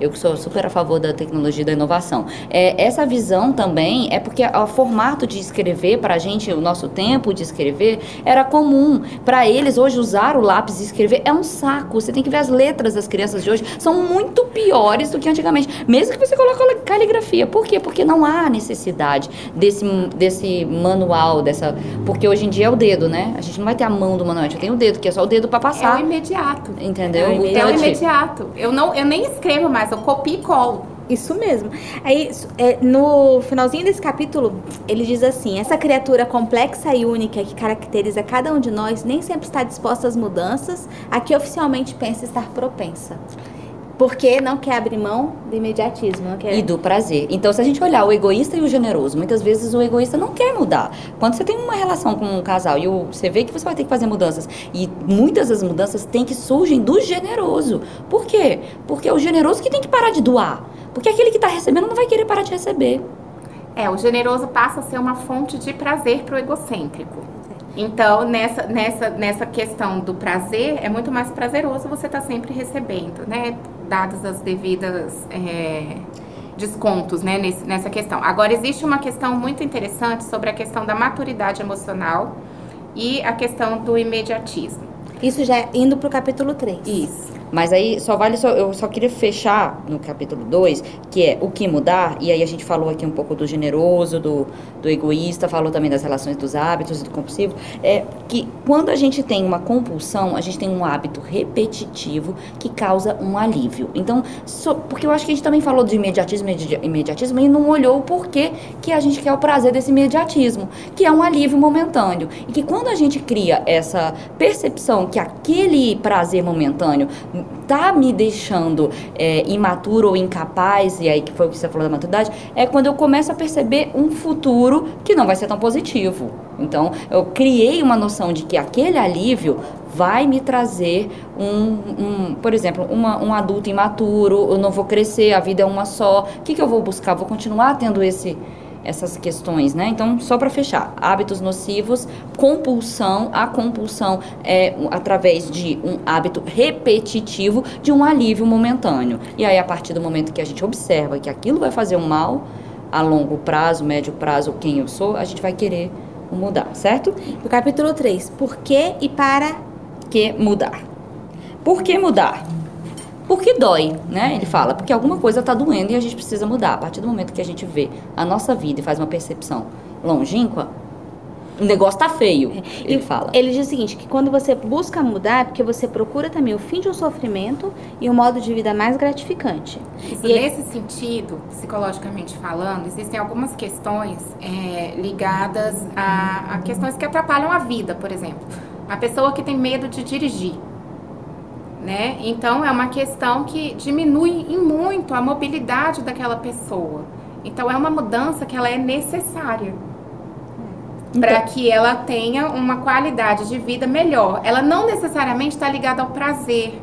eu que sou super a favor da tecnologia e da inovação. É, essa visão também é porque o formato de escrever, para a gente, o nosso tempo de escrever, era comum. Para eles, hoje, usar o lápis e escrever é um saco. Você tem que ver as letras das crianças de hoje, são muito piores do que antigamente. Mesmo que você coloque caligrafia. Por quê? Porque não há necessidade desse, desse manual, dessa. Porque hoje em dia é o dedo, né? A gente não vai ter a mão do manual, a gente tem o dedo, que é só o dedo para É o passar. imediato. Entendeu? É o O É o imediato. Eu, não, eu nem escrevo mais, eu copio e colo. Isso mesmo. Aí, é, no finalzinho desse capítulo, ele diz assim: essa criatura complexa e única que caracteriza cada um de nós nem sempre está disposta às mudanças a que oficialmente pensa estar propensa. Porque não quer abrir mão do imediatismo. Não quer... E do prazer. Então, se a gente olhar o egoísta e o generoso, muitas vezes o egoísta não quer mudar. Quando você tem uma relação com um casal e o, você vê que você vai ter que fazer mudanças, e muitas das mudanças têm que surgem do generoso. Por quê? Porque é o generoso que tem que parar de doar. Porque aquele que está recebendo não vai querer parar de receber. É, o generoso passa a ser uma fonte de prazer para o egocêntrico. Então, nessa, nessa, nessa questão do prazer, é muito mais prazeroso você estar tá sempre recebendo, né? Dadas as devidas é, descontos, né? Nesse, nessa questão. Agora, existe uma questão muito interessante sobre a questão da maturidade emocional e a questão do imediatismo. Isso já é indo para o capítulo 3. Isso. Mas aí só vale, só, eu só queria fechar no capítulo 2, que é o que mudar, e aí a gente falou aqui um pouco do generoso, do, do egoísta, falou também das relações dos hábitos e do compulsivo, é que quando a gente tem uma compulsão, a gente tem um hábito repetitivo que causa um alívio. Então, porque eu acho que a gente também falou de imediatismo, imediatismo e não olhou o porquê que a gente quer o prazer desse imediatismo, que é um alívio momentâneo. E que quando a gente cria essa percepção que aquele prazer momentâneo tá me deixando é, imaturo ou incapaz, e aí que foi o que você falou da maturidade, é quando eu começo a perceber um futuro que não vai ser tão positivo. Então, eu criei uma noção de que aquele alívio vai me trazer um, um por exemplo, uma, um adulto imaturo, eu não vou crescer, a vida é uma só. O que, que eu vou buscar? Vou continuar tendo esse essas questões, né? Então, só para fechar, hábitos nocivos, compulsão, a compulsão é através de um hábito repetitivo de um alívio momentâneo. E aí, a partir do momento que a gente observa que aquilo vai fazer um mal a longo prazo, médio prazo, quem eu sou, a gente vai querer mudar, certo? O capítulo 3, por que e para que mudar? Por que mudar? Porque dói, né? Ele fala, porque alguma coisa está doendo e a gente precisa mudar. A partir do momento que a gente vê a nossa vida e faz uma percepção longínqua, o negócio tá feio, é. ele e fala. Ele diz o seguinte, que quando você busca mudar, é porque você procura também o fim de um sofrimento e um modo de vida mais gratificante. Isso, e nesse ele... sentido, psicologicamente falando, existem algumas questões é, ligadas a, a questões que atrapalham a vida, por exemplo. A pessoa que tem medo de dirigir né? Então é uma questão que diminui em muito a mobilidade daquela pessoa. Então é uma mudança que ela é necessária então, para que ela tenha uma qualidade de vida melhor. Ela não necessariamente está ligada ao prazer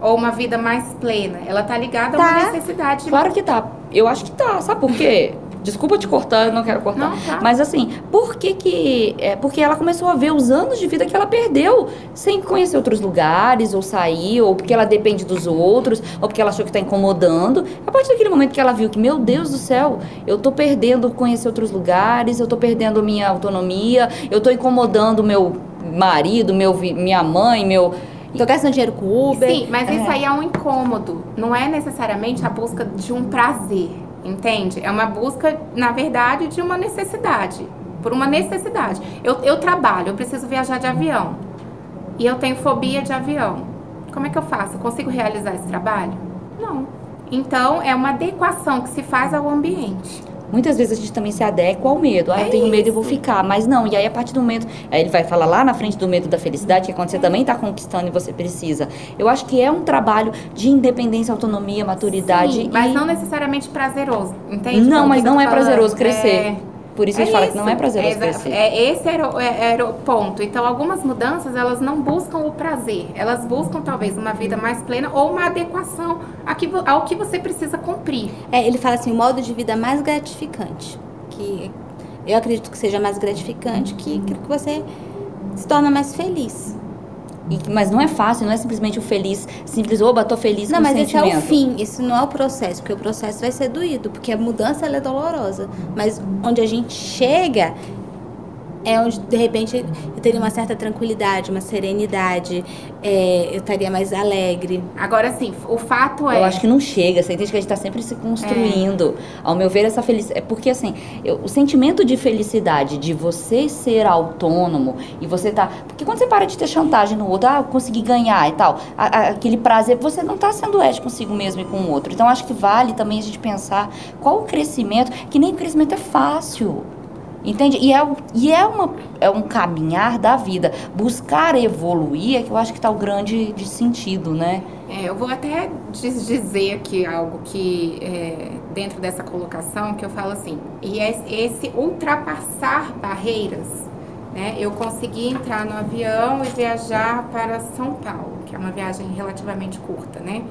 ou uma vida mais plena. Ela está ligada tá. a uma tá. necessidade. Claro que tá. Eu acho que tá. Sabe por quê? Desculpa te cortar, eu não quero cortar. Não, tá. Mas assim, por que que... É, porque ela começou a ver os anos de vida que ela perdeu sem conhecer outros lugares, ou sair, ou porque ela depende dos outros, ou porque ela achou que está incomodando. A partir daquele momento que ela viu que, meu Deus do céu, eu tô perdendo conhecer outros lugares, eu tô perdendo minha autonomia, eu tô incomodando meu marido, meu, minha mãe, meu... Tô gastando dinheiro com Uber. Sim, mas é. isso aí é um incômodo. Não é necessariamente a busca de um prazer. Entende? É uma busca, na verdade, de uma necessidade. Por uma necessidade. Eu, eu trabalho, eu preciso viajar de avião. E eu tenho fobia de avião. Como é que eu faço? Eu consigo realizar esse trabalho? Não. Então, é uma adequação que se faz ao ambiente. Muitas vezes a gente também se adequa ao medo. Ah, é eu tenho medo e vou ficar. Mas não, e aí a partir do momento. Aí ele vai falar lá na frente do medo da felicidade, que é quando você também está conquistando e você precisa. Eu acho que é um trabalho de independência, autonomia, maturidade. Sim, mas e... não necessariamente prazeroso, entende? Não, mas não é prazeroso crescer. É... Por isso é a gente isso. fala que não é prazeroso é, crescer. É, esse era o, é, era o ponto. Então, algumas mudanças, elas não buscam o prazer. Elas buscam, talvez, uma vida mais plena ou uma adequação ao que você precisa cumprir. É, ele fala assim, o modo de vida mais gratificante. Que eu acredito que seja mais gratificante que aquilo que você se torna mais feliz. E, mas não é fácil, não é simplesmente o feliz, simples, oba, tô feliz não, mas esse é o fim, isso não é o processo, porque o processo vai ser doído, porque a mudança é dolorosa. Mas onde a gente chega é onde de repente eu teria uma certa tranquilidade, uma serenidade, é, eu estaria mais alegre. Agora sim, o fato é. Eu acho que não chega, você entende que a gente está sempre se construindo. É. Ao meu ver, essa felicidade. É porque assim, eu, o sentimento de felicidade de você ser autônomo e você tá. Porque quando você para de ter chantagem no outro, ah, eu consegui ganhar e tal, a, a, aquele prazer, você não está sendo ético consigo mesmo e com o outro. Então acho que vale também a gente pensar qual o crescimento, que nem o crescimento é fácil. Entende? E é, e é, uma, é um caminhar da vida. Buscar evoluir é que eu acho que está o grande de sentido, né? É, eu vou até dizer aqui algo que, é, dentro dessa colocação, que eu falo assim, e é esse ultrapassar barreiras, né? Eu consegui entrar no avião e viajar para São Paulo, que é uma viagem relativamente curta, né?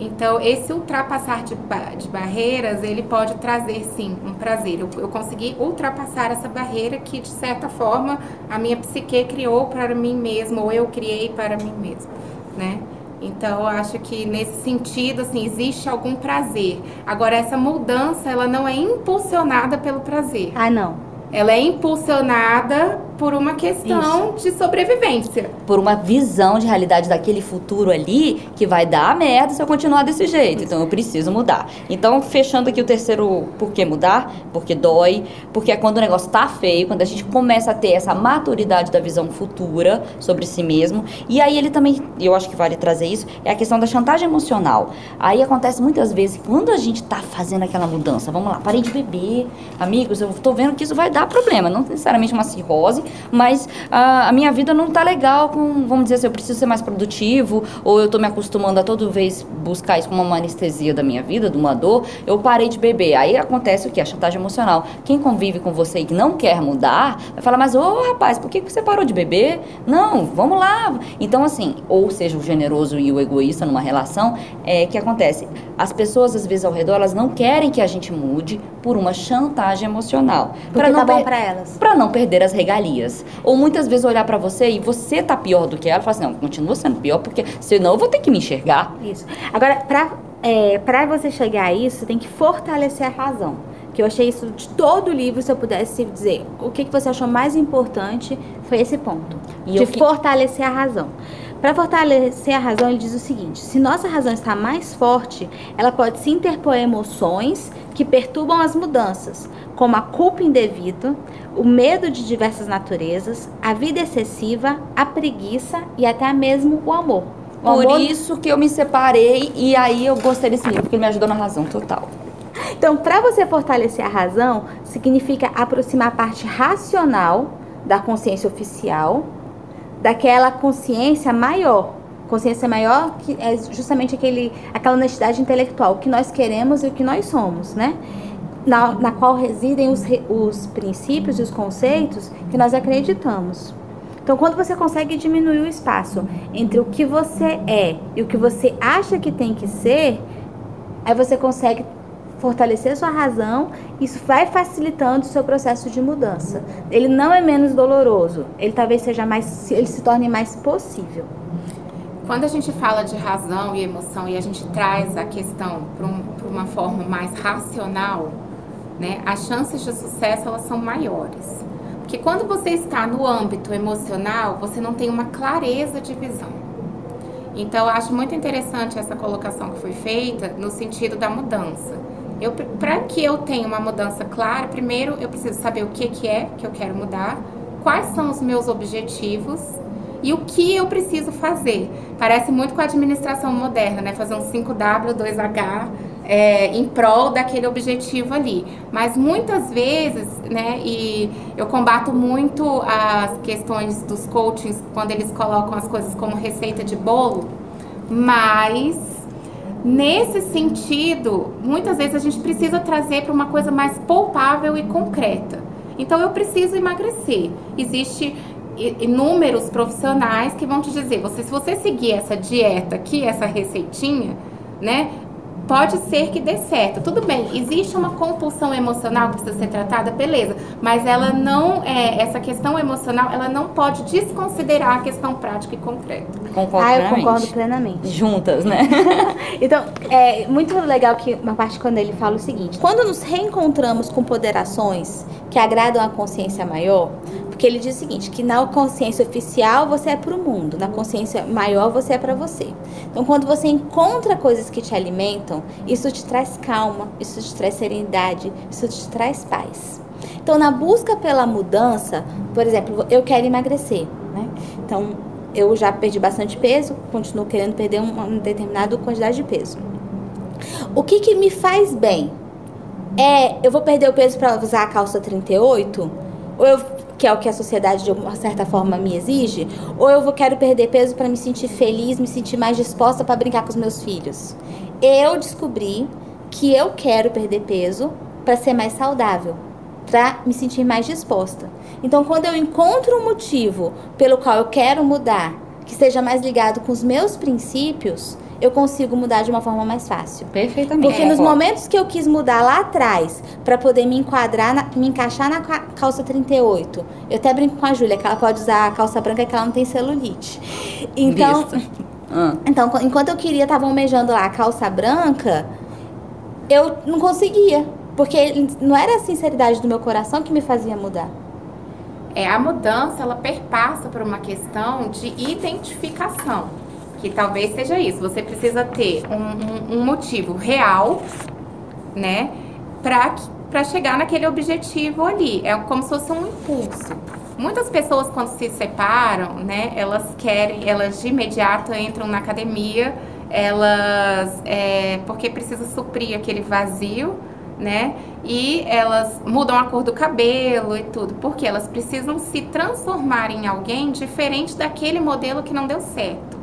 Então, esse ultrapassar de, de barreiras, ele pode trazer, sim, um prazer. Eu, eu consegui ultrapassar essa barreira que, de certa forma, a minha psique criou para mim mesma, ou eu criei para mim mesma, né? Então, eu acho que nesse sentido, assim, existe algum prazer. Agora, essa mudança, ela não é impulsionada pelo prazer. Ah, não. Ela é impulsionada por uma questão Isso. de sobrevivência. Por uma visão de realidade daquele futuro ali que vai dar merda se eu continuar desse jeito. Então eu preciso mudar. Então, fechando aqui o terceiro por que mudar, porque dói, porque é quando o negócio tá feio, quando a gente começa a ter essa maturidade da visão futura sobre si mesmo. E aí ele também, eu acho que vale trazer isso, é a questão da chantagem emocional. Aí acontece muitas vezes quando a gente tá fazendo aquela mudança, vamos lá, parei de beber, amigos, eu tô vendo que isso vai dar problema, não necessariamente uma cirrose, mas a, a minha vida não está legal com, vamos dizer assim, eu preciso ser mais produtivo, ou eu estou me acostumando a toda vez buscar isso como uma anestesia da minha vida, de uma dor, eu parei de beber. Aí acontece o que? A chantagem emocional. Quem convive com você e que não quer mudar, vai falar, mas ô oh, rapaz, por que você parou de beber? Não, vamos lá. Então, assim, ou seja, o generoso e o egoísta numa relação, é que acontece. As pessoas, às vezes, ao redor, elas não querem que a gente mude por uma chantagem emocional. Tá não tá bom pra elas. Pra não perder as regalias. Ou muitas vezes olhar para você e você tá pior do que ela, e falar assim, não, continua sendo pior, porque senão eu vou ter que me enxergar. Isso. Agora, pra, é, pra você chegar a isso, você tem que fortalecer a razão. Que eu achei isso de todo o livro, se eu pudesse dizer, o que, que você achou mais importante foi esse ponto. E de que... fortalecer a razão. Para fortalecer a razão, ele diz o seguinte: se nossa razão está mais forte, ela pode se interpor emoções que perturbam as mudanças, como a culpa indevida, o medo de diversas naturezas, a vida excessiva, a preguiça e até mesmo o amor. O Por amor... isso que eu me separei e aí eu gostei desse livro, porque ele me ajudou na razão total. Então, para você fortalecer a razão, significa aproximar a parte racional da consciência oficial daquela consciência maior. Consciência maior que é justamente aquele, aquela honestidade intelectual, o que nós queremos e o que nós somos, né? na, na qual residem os, os princípios e os conceitos que nós acreditamos. Então, quando você consegue diminuir o espaço entre o que você é e o que você acha que tem que ser, aí você consegue fortalecer sua razão, isso vai facilitando o seu processo de mudança. Ele não é menos doloroso, ele talvez seja mais, ele se torne mais possível. Quando a gente fala de razão e emoção e a gente traz a questão para um, uma forma mais racional, né, as chances de sucesso elas são maiores. Porque quando você está no âmbito emocional, você não tem uma clareza de visão. Então, eu acho muito interessante essa colocação que foi feita no sentido da mudança. Para que eu tenha uma mudança clara, primeiro eu preciso saber o que, que é que eu quero mudar, quais são os meus objetivos e o que eu preciso fazer. Parece muito com a administração moderna, né? Fazer um 5W, 2H, é, em prol daquele objetivo ali. Mas muitas vezes, né, e eu combato muito as questões dos coachings quando eles colocam as coisas como receita de bolo, mas nesse sentido, muitas vezes a gente precisa trazer para uma coisa mais palpável e concreta. Então eu preciso emagrecer. Existe inúmeros profissionais que vão te dizer, você se você seguir essa dieta aqui, essa receitinha, né, pode ser que dê certo. Tudo bem, existe uma compulsão emocional que precisa ser tratada, beleza. Mas ela não, é, essa questão emocional, ela não pode desconsiderar a questão prática e concreta. Concordo ah, eu concordo plenamente. Juntas, né? então, é muito legal que uma parte quando ele fala o seguinte: quando nos reencontramos com poderações que agradam a consciência maior, porque ele diz o seguinte, que na consciência oficial você é para o mundo, na consciência maior você é para você. Então, quando você encontra coisas que te alimentam, isso te traz calma, isso te traz serenidade, isso te traz paz. Então, na busca pela mudança, por exemplo, eu quero emagrecer, né? Então, eu já perdi bastante peso, continuo querendo perder uma, determinada quantidade de peso. O que, que me faz bem? É, eu vou perder o peso para usar a calça 38? ou eu, que é o que a sociedade de uma certa forma me exige, ou eu vou quero perder peso para me sentir feliz, me sentir mais disposta para brincar com os meus filhos. Eu descobri que eu quero perder peso para ser mais saudável, para me sentir mais disposta. Então, quando eu encontro um motivo pelo qual eu quero mudar, que esteja mais ligado com os meus princípios, eu consigo mudar de uma forma mais fácil. Perfeitamente. Porque nos momentos que eu quis mudar lá atrás, para poder me enquadrar, na, me encaixar na calça 38, eu até brinco com a Júlia que ela pode usar a calça branca que ela não tem celulite. Então, ah. então enquanto eu queria, tava almejando lá a calça branca, eu não conseguia. Porque não era a sinceridade do meu coração que me fazia mudar. É, a mudança, ela perpassa por uma questão de identificação que talvez seja isso. Você precisa ter um, um, um motivo real, né, para chegar naquele objetivo ali. É como se fosse um impulso. Muitas pessoas quando se separam, né, elas querem, elas de imediato entram na academia, elas é, porque precisa suprir aquele vazio, né? E elas mudam a cor do cabelo e tudo, porque elas precisam se transformar em alguém diferente daquele modelo que não deu certo.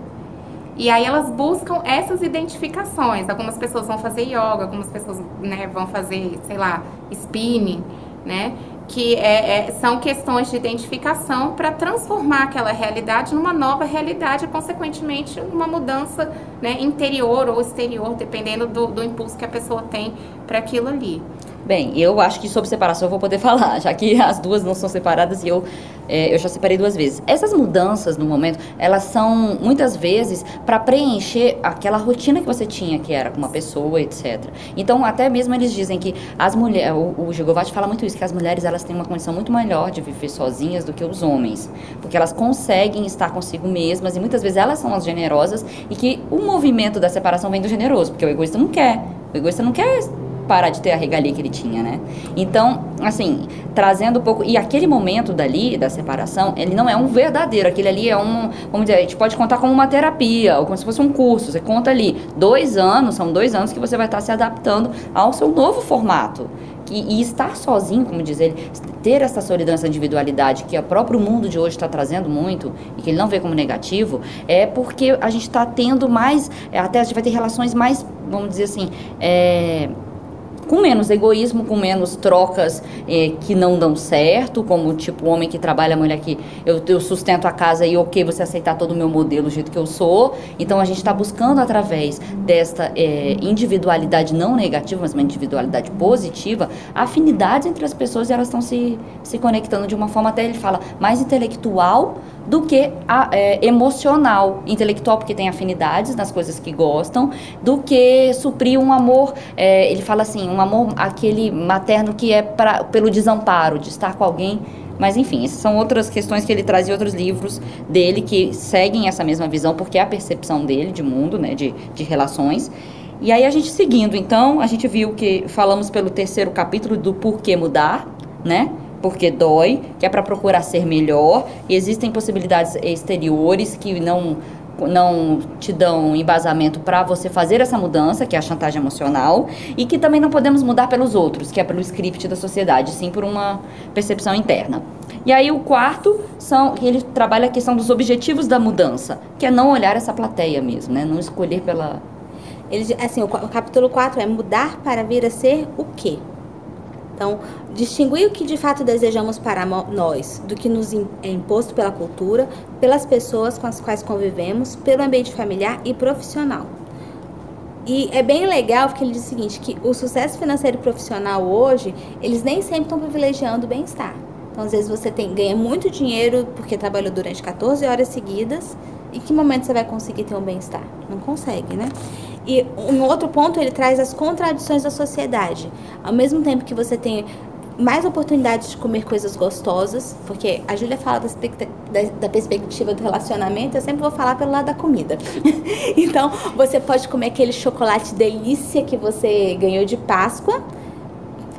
E aí elas buscam essas identificações. Algumas pessoas vão fazer yoga, algumas pessoas né, vão fazer, sei lá, spinning, né? Que é, é, são questões de identificação para transformar aquela realidade numa nova realidade e, consequentemente, numa mudança né, interior ou exterior, dependendo do, do impulso que a pessoa tem para aquilo ali. Bem, eu acho que sobre separação eu vou poder falar, já que as duas não são separadas e eu, é, eu já separei duas vezes. Essas mudanças no momento, elas são muitas vezes para preencher aquela rotina que você tinha, que era com uma pessoa, etc. Então, até mesmo eles dizem que as mulheres, o, o Gigovati fala muito isso, que as mulheres elas têm uma condição muito melhor de viver sozinhas do que os homens, porque elas conseguem estar consigo mesmas e muitas vezes elas são as generosas e que o movimento da separação vem do generoso, porque o egoísta não quer. O egoísta não quer parar de ter a regalia que ele tinha, né? Então, assim, trazendo um pouco. E aquele momento dali, da separação, ele não é um verdadeiro. Aquele ali é um. Vamos dizer, a gente pode contar como uma terapia, ou como se fosse um curso. Você conta ali dois anos, são dois anos que você vai estar se adaptando ao seu novo formato. E, e, estar sozinho, como diz ele, ter essa solidão, essa individualidade que o próprio mundo de hoje está trazendo muito e que ele não vê como negativo, é porque a gente está tendo mais, até a gente vai ter relações mais, vamos dizer assim, é, com menos egoísmo, com menos trocas eh, que não dão certo, como tipo o homem que trabalha, a mulher que eu, eu sustento a casa e ok, você aceitar todo o meu modelo do jeito que eu sou. Então a gente está buscando através desta eh, individualidade não negativa, mas uma individualidade positiva, afinidades entre as pessoas e elas estão se, se conectando de uma forma até ele fala mais intelectual do que a, é, emocional. Intelectual, porque tem afinidades nas coisas que gostam, do que suprir um amor, é, ele fala assim, um amor aquele materno que é pra, pelo desamparo, de estar com alguém. Mas enfim, essas são outras questões que ele traz em outros livros dele que seguem essa mesma visão, porque é a percepção dele de mundo, né, de, de relações. E aí a gente seguindo, então, a gente viu que falamos pelo terceiro capítulo do porquê mudar, né? Porque dói, que é para procurar ser melhor, e existem possibilidades exteriores que não não te dão embasamento para você fazer essa mudança, que é a chantagem emocional, e que também não podemos mudar pelos outros, que é pelo script da sociedade, sim por uma percepção interna. E aí o quarto são ele trabalha a questão dos objetivos da mudança, que é não olhar essa plateia mesmo, né? Não escolher pela ele, assim, o, o capítulo 4 é mudar para vir a ser o quê? Então, distinguir o que de fato desejamos para nós do que nos é imposto pela cultura, pelas pessoas com as quais convivemos, pelo ambiente familiar e profissional. E é bem legal porque ele diz o seguinte, que o sucesso financeiro e profissional hoje, eles nem sempre estão privilegiando o bem-estar. Então, às vezes você tem, ganha muito dinheiro porque trabalhou durante 14 horas seguidas, e que momento você vai conseguir ter um bem-estar? Não consegue, né? E um outro ponto, ele traz as contradições da sociedade. Ao mesmo tempo que você tem mais oportunidades de comer coisas gostosas, porque a Júlia fala da, da, da, perspectiva do relacionamento, eu sempre vou falar pelo lado da comida. então, você pode comer aquele chocolate delícia que você ganhou de Páscoa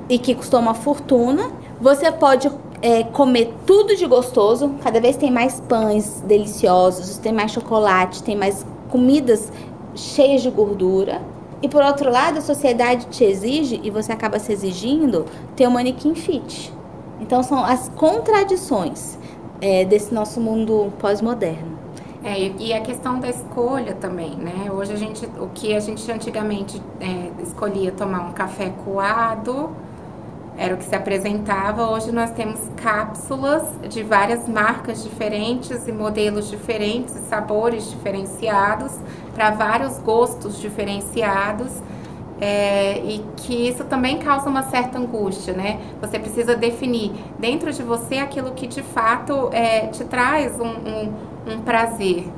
e que custou uma fortuna. Você pode é, comer tudo de gostoso, cada vez tem mais pães deliciosos, tem mais chocolate, tem mais comidas cheias de gordura. E por outro lado, a sociedade te exige, e você acaba se exigindo, ter um manequim fit. Então são as contradições é, desse nosso mundo pós-moderno. É, e a questão da escolha também, né? Hoje a gente, o que a gente antigamente é, escolhia tomar um café coado, era o que se apresentava. Hoje nós temos cápsulas de várias marcas diferentes e modelos diferentes, sabores diferenciados, para vários gostos diferenciados. É, e que isso também causa uma certa angústia, né? Você precisa definir dentro de você aquilo que de fato é, te traz um, um, um prazer.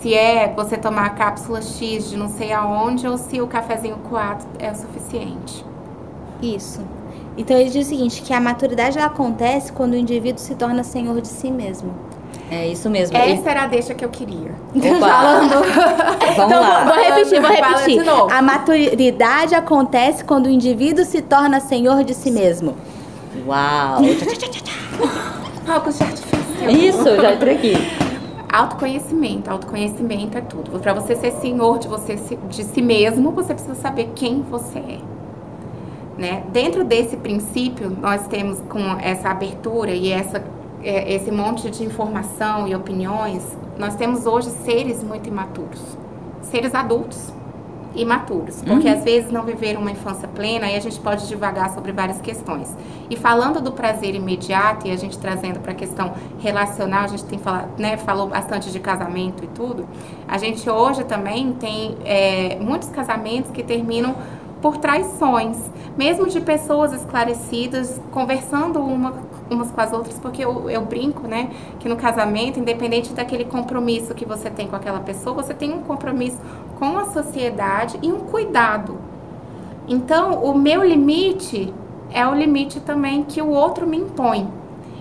Se é você tomar a cápsula X de não sei aonde ou se o cafezinho coado é o suficiente. Isso. Então ele diz o seguinte, que a maturidade ela acontece quando o indivíduo se torna senhor de si mesmo. É isso mesmo. Essa era a deixa que eu queria. Opa. Falando. Vamos então, lá. vou repetir, vou repetir. de novo. A maturidade acontece quando o indivíduo se torna senhor de si mesmo. Uau! De artifício. Isso, já entrei aqui. Autoconhecimento. Autoconhecimento é tudo. Para você ser senhor de, você, de si mesmo, você precisa saber quem você é. Né? Dentro desse princípio, nós temos com essa abertura e essa, é, esse monte de informação e opiniões, nós temos hoje seres muito imaturos, seres adultos imaturos, porque às vezes não viveram uma infância plena e a gente pode divagar sobre várias questões. E falando do prazer imediato e a gente trazendo para a questão relacional, a gente tem falado, né, falou bastante de casamento e tudo. A gente hoje também tem é, muitos casamentos que terminam por traições, mesmo de pessoas esclarecidas, conversando uma, umas com as outras, porque eu, eu brinco, né, que no casamento, independente daquele compromisso que você tem com aquela pessoa, você tem um compromisso com a sociedade e um cuidado. Então, o meu limite é o limite também que o outro me impõe.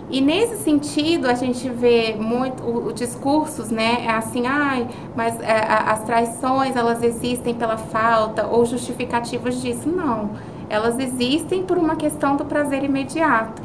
E nesse sentido, a gente vê muito o, o discursos, né? É assim, ai, mas é, as traições elas existem pela falta ou justificativas disso. Não. Elas existem por uma questão do prazer imediato.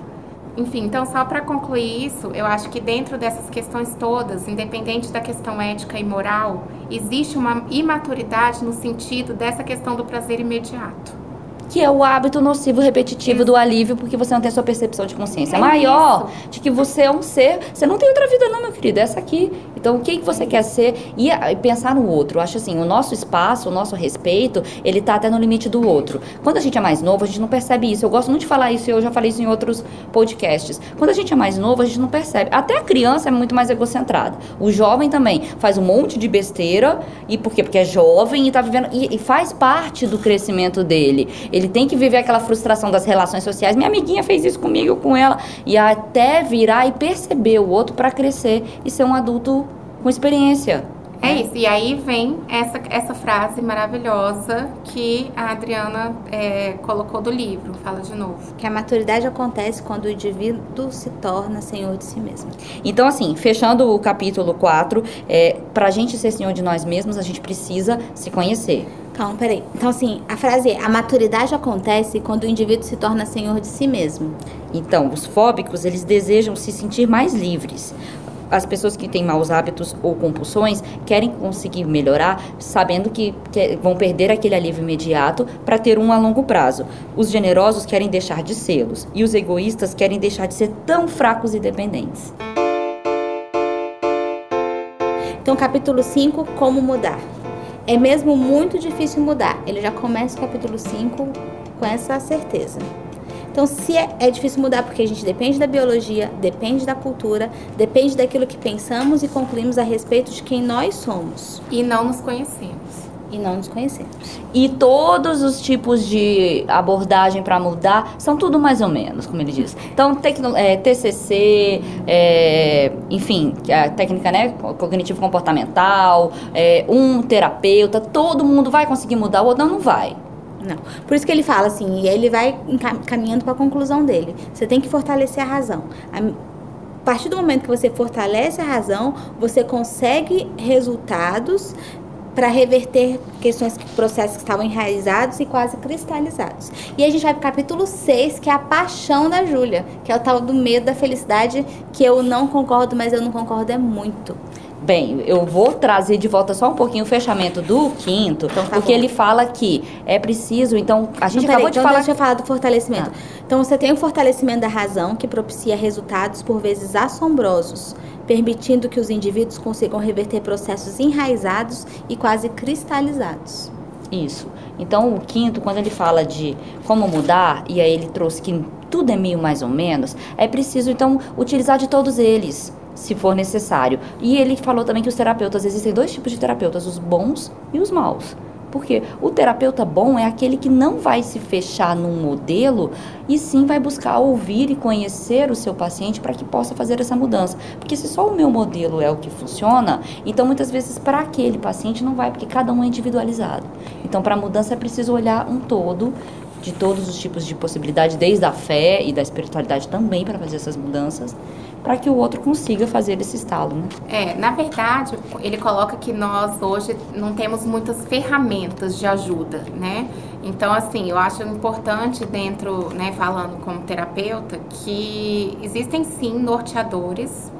Enfim, então só para concluir isso, eu acho que dentro dessas questões todas, independente da questão ética e moral, existe uma imaturidade no sentido dessa questão do prazer imediato. Que é o hábito nocivo repetitivo do alívio, porque você não tem a sua percepção de consciência É maior de que você é um ser. Você não tem outra vida, não, meu querido. É essa aqui. Então, o que, que você quer ser? E, a- e pensar no outro. Eu acho assim, o nosso espaço, o nosso respeito, ele tá até no limite do outro. Quando a gente é mais novo, a gente não percebe isso. Eu gosto muito de falar isso, e eu já falei isso em outros podcasts. Quando a gente é mais novo, a gente não percebe. Até a criança é muito mais egocentrada. O jovem também faz um monte de besteira. E por quê? Porque é jovem e tá vivendo. E, e faz parte do crescimento dele. Ele tem que viver aquela frustração das relações sociais. Minha amiguinha fez isso comigo, com ela. E até virar e perceber o outro para crescer e ser um adulto com experiência. É isso. E aí vem essa, essa frase maravilhosa que a Adriana é, colocou do livro. Fala de novo. Que a maturidade acontece quando o indivíduo se torna senhor de si mesmo. Então, assim, fechando o capítulo 4, é, pra gente ser senhor de nós mesmos, a gente precisa se conhecer. Calma, peraí. Então, assim, a frase é: a maturidade acontece quando o indivíduo se torna senhor de si mesmo. Então, os fóbicos, eles desejam se sentir mais livres. As pessoas que têm maus hábitos ou compulsões querem conseguir melhorar, sabendo que, que vão perder aquele alívio imediato para ter um a longo prazo. Os generosos querem deixar de sê-los e os egoístas querem deixar de ser tão fracos e dependentes. Então, capítulo 5, como mudar. É mesmo muito difícil mudar. Ele já começa o capítulo 5 com essa certeza. Então, se é, é difícil mudar porque a gente depende da biologia, depende da cultura, depende daquilo que pensamos e concluímos a respeito de quem nós somos E não nos conhecemos. E não nos conhecemos. E todos os tipos de abordagem para mudar são tudo mais ou menos, como ele diz. Então, tecno, é, TCC, é, enfim, é a técnica né, cognitivo comportamental, é, um terapeuta, todo mundo vai conseguir mudar, o outro não, vai. Não. Por isso que ele fala assim, e ele vai caminhando para a conclusão dele. Você tem que fortalecer a razão. A partir do momento que você fortalece a razão, você consegue resultados para reverter questões, processos que estavam enraizados e quase cristalizados. E a gente vai para o capítulo 6, que é a paixão da Júlia, que é o tal do medo da felicidade, que eu não concordo, mas eu não concordo é muito. Bem, eu vou trazer de volta só um pouquinho o fechamento do quinto, Então tá porque bom. ele fala que é preciso, então, a gente Então, acabou de então falar... deixa eu falar do fortalecimento. Ah. Então você tem o fortalecimento da razão que propicia resultados por vezes assombrosos, permitindo que os indivíduos consigam reverter processos enraizados e quase cristalizados. Isso. Então, o quinto, quando ele fala de como mudar, e aí ele trouxe que tudo é meio mais ou menos, é preciso, então, utilizar de todos eles, se for necessário. E ele falou também que os terapeutas, existem dois tipos de terapeutas, os bons e os maus. Porque o terapeuta bom é aquele que não vai se fechar num modelo e sim vai buscar ouvir e conhecer o seu paciente para que possa fazer essa mudança. Porque se só o meu modelo é o que funciona, então muitas vezes para aquele paciente não vai, porque cada um é individualizado. Então para a mudança é preciso olhar um todo de todos os tipos de possibilidade, desde a fé e da espiritualidade também para fazer essas mudanças, para que o outro consiga fazer esse estalo, né? É, na verdade, ele coloca que nós hoje não temos muitas ferramentas de ajuda, né? Então, assim, eu acho importante dentro, né, falando como terapeuta, que existem sim norteadores,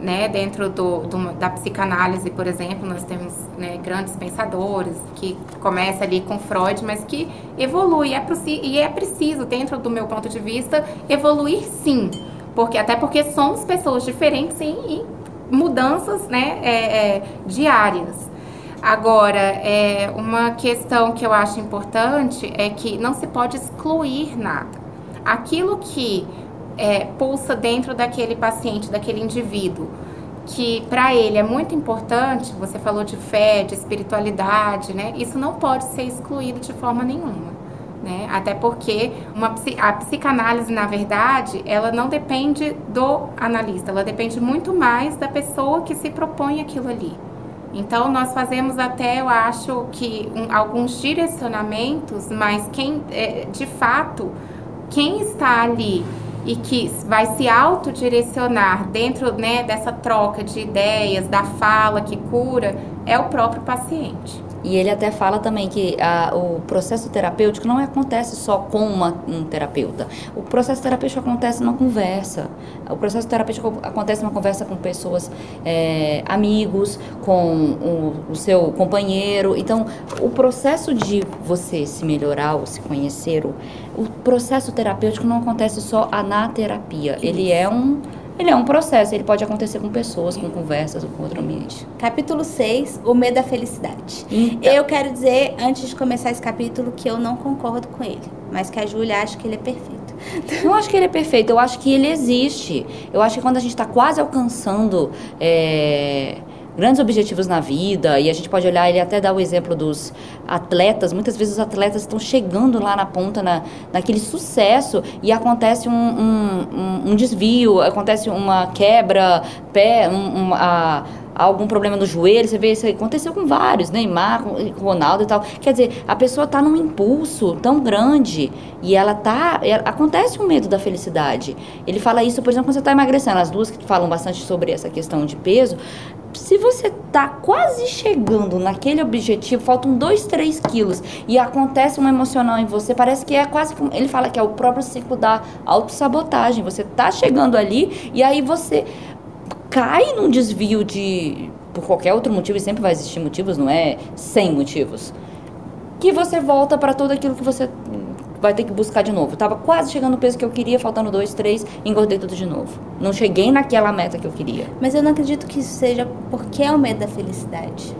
né, dentro do, do- da psicanálise, por exemplo, nós temos né, grandes pensadores que começa ali com Freud, mas que evolui é e é preciso, dentro do meu ponto de vista, evoluir sim, porque até porque somos pessoas diferentes em, mudanças, né, é, é, diárias. Agora, é, uma questão que eu acho importante é que não se pode excluir nada. Aquilo que é, pulsa dentro daquele paciente, daquele indivíduo, que para ele é muito importante, você falou de fé, de espiritualidade, né? Isso não pode ser excluído de forma nenhuma. Né? Até porque uma, a psicanálise, na verdade, ela não depende do analista, ela depende muito mais da pessoa que se propõe aquilo ali. Então, nós fazemos até, eu acho que um- alguns direcionamentos, mas quem, é, de fato, quem está ali e que vai se autodirecionar dentro né, dessa troca de ideias, da fala que cura, é o próprio paciente. E ele até fala também que a- o processo terapêutico não acontece só com uma- um terapeuta. O processo terapêutico acontece numa conversa. O processo terapêutico acontece numa conversa com pessoas, é, amigos, com o, o seu companheiro. Então, o processo de você se melhorar ou se conhecer, o, o processo terapêutico não acontece só na terapia. Ele é um ele é um processo, ele pode acontecer com pessoas, com conversas ou com outro ambiente. Capítulo 6, o medo da felicidade. Então. Eu quero dizer, antes de começar esse capítulo, que eu não concordo com ele, mas que a Júlia acha que ele é perfeito. Não acho que ele é perfeito, eu acho que ele existe. Eu acho que quando a gente está quase alcançando é, grandes objetivos na vida, e a gente pode olhar, ele até dá o exemplo dos atletas, muitas vezes os atletas estão chegando lá na ponta, na, naquele sucesso, e acontece um, um, um- um desvio, acontece uma quebra, pé, um, um- a- algum problema no joelho, você vê isso aconteceu com vários, Neymar, com com Ronaldo e tal. Quer dizer, a pessoa tá num impulso tão grande e ela tá, ela- acontece um medo da felicidade. Ele fala isso, por exemplo, quando você tá emagrecendo, as duas que falam bastante sobre essa questão de peso, se você tá quase chegando naquele objetivo, faltam 2, 3 quilos e acontece um emocional em você, parece que é quase. Ele fala que é o próprio ciclo da autossabotagem. Você tá chegando ali e aí você cai num desvio de. por qualquer outro motivo, e sempre vai existir motivos, não é sem motivos. Que você volta para tudo aquilo que você vai ter que buscar de novo. Tava quase chegando no peso que eu queria, faltando dois, três, engordei tudo de novo. Não cheguei naquela meta que eu queria. Mas eu não acredito que isso seja porque é o medo da felicidade.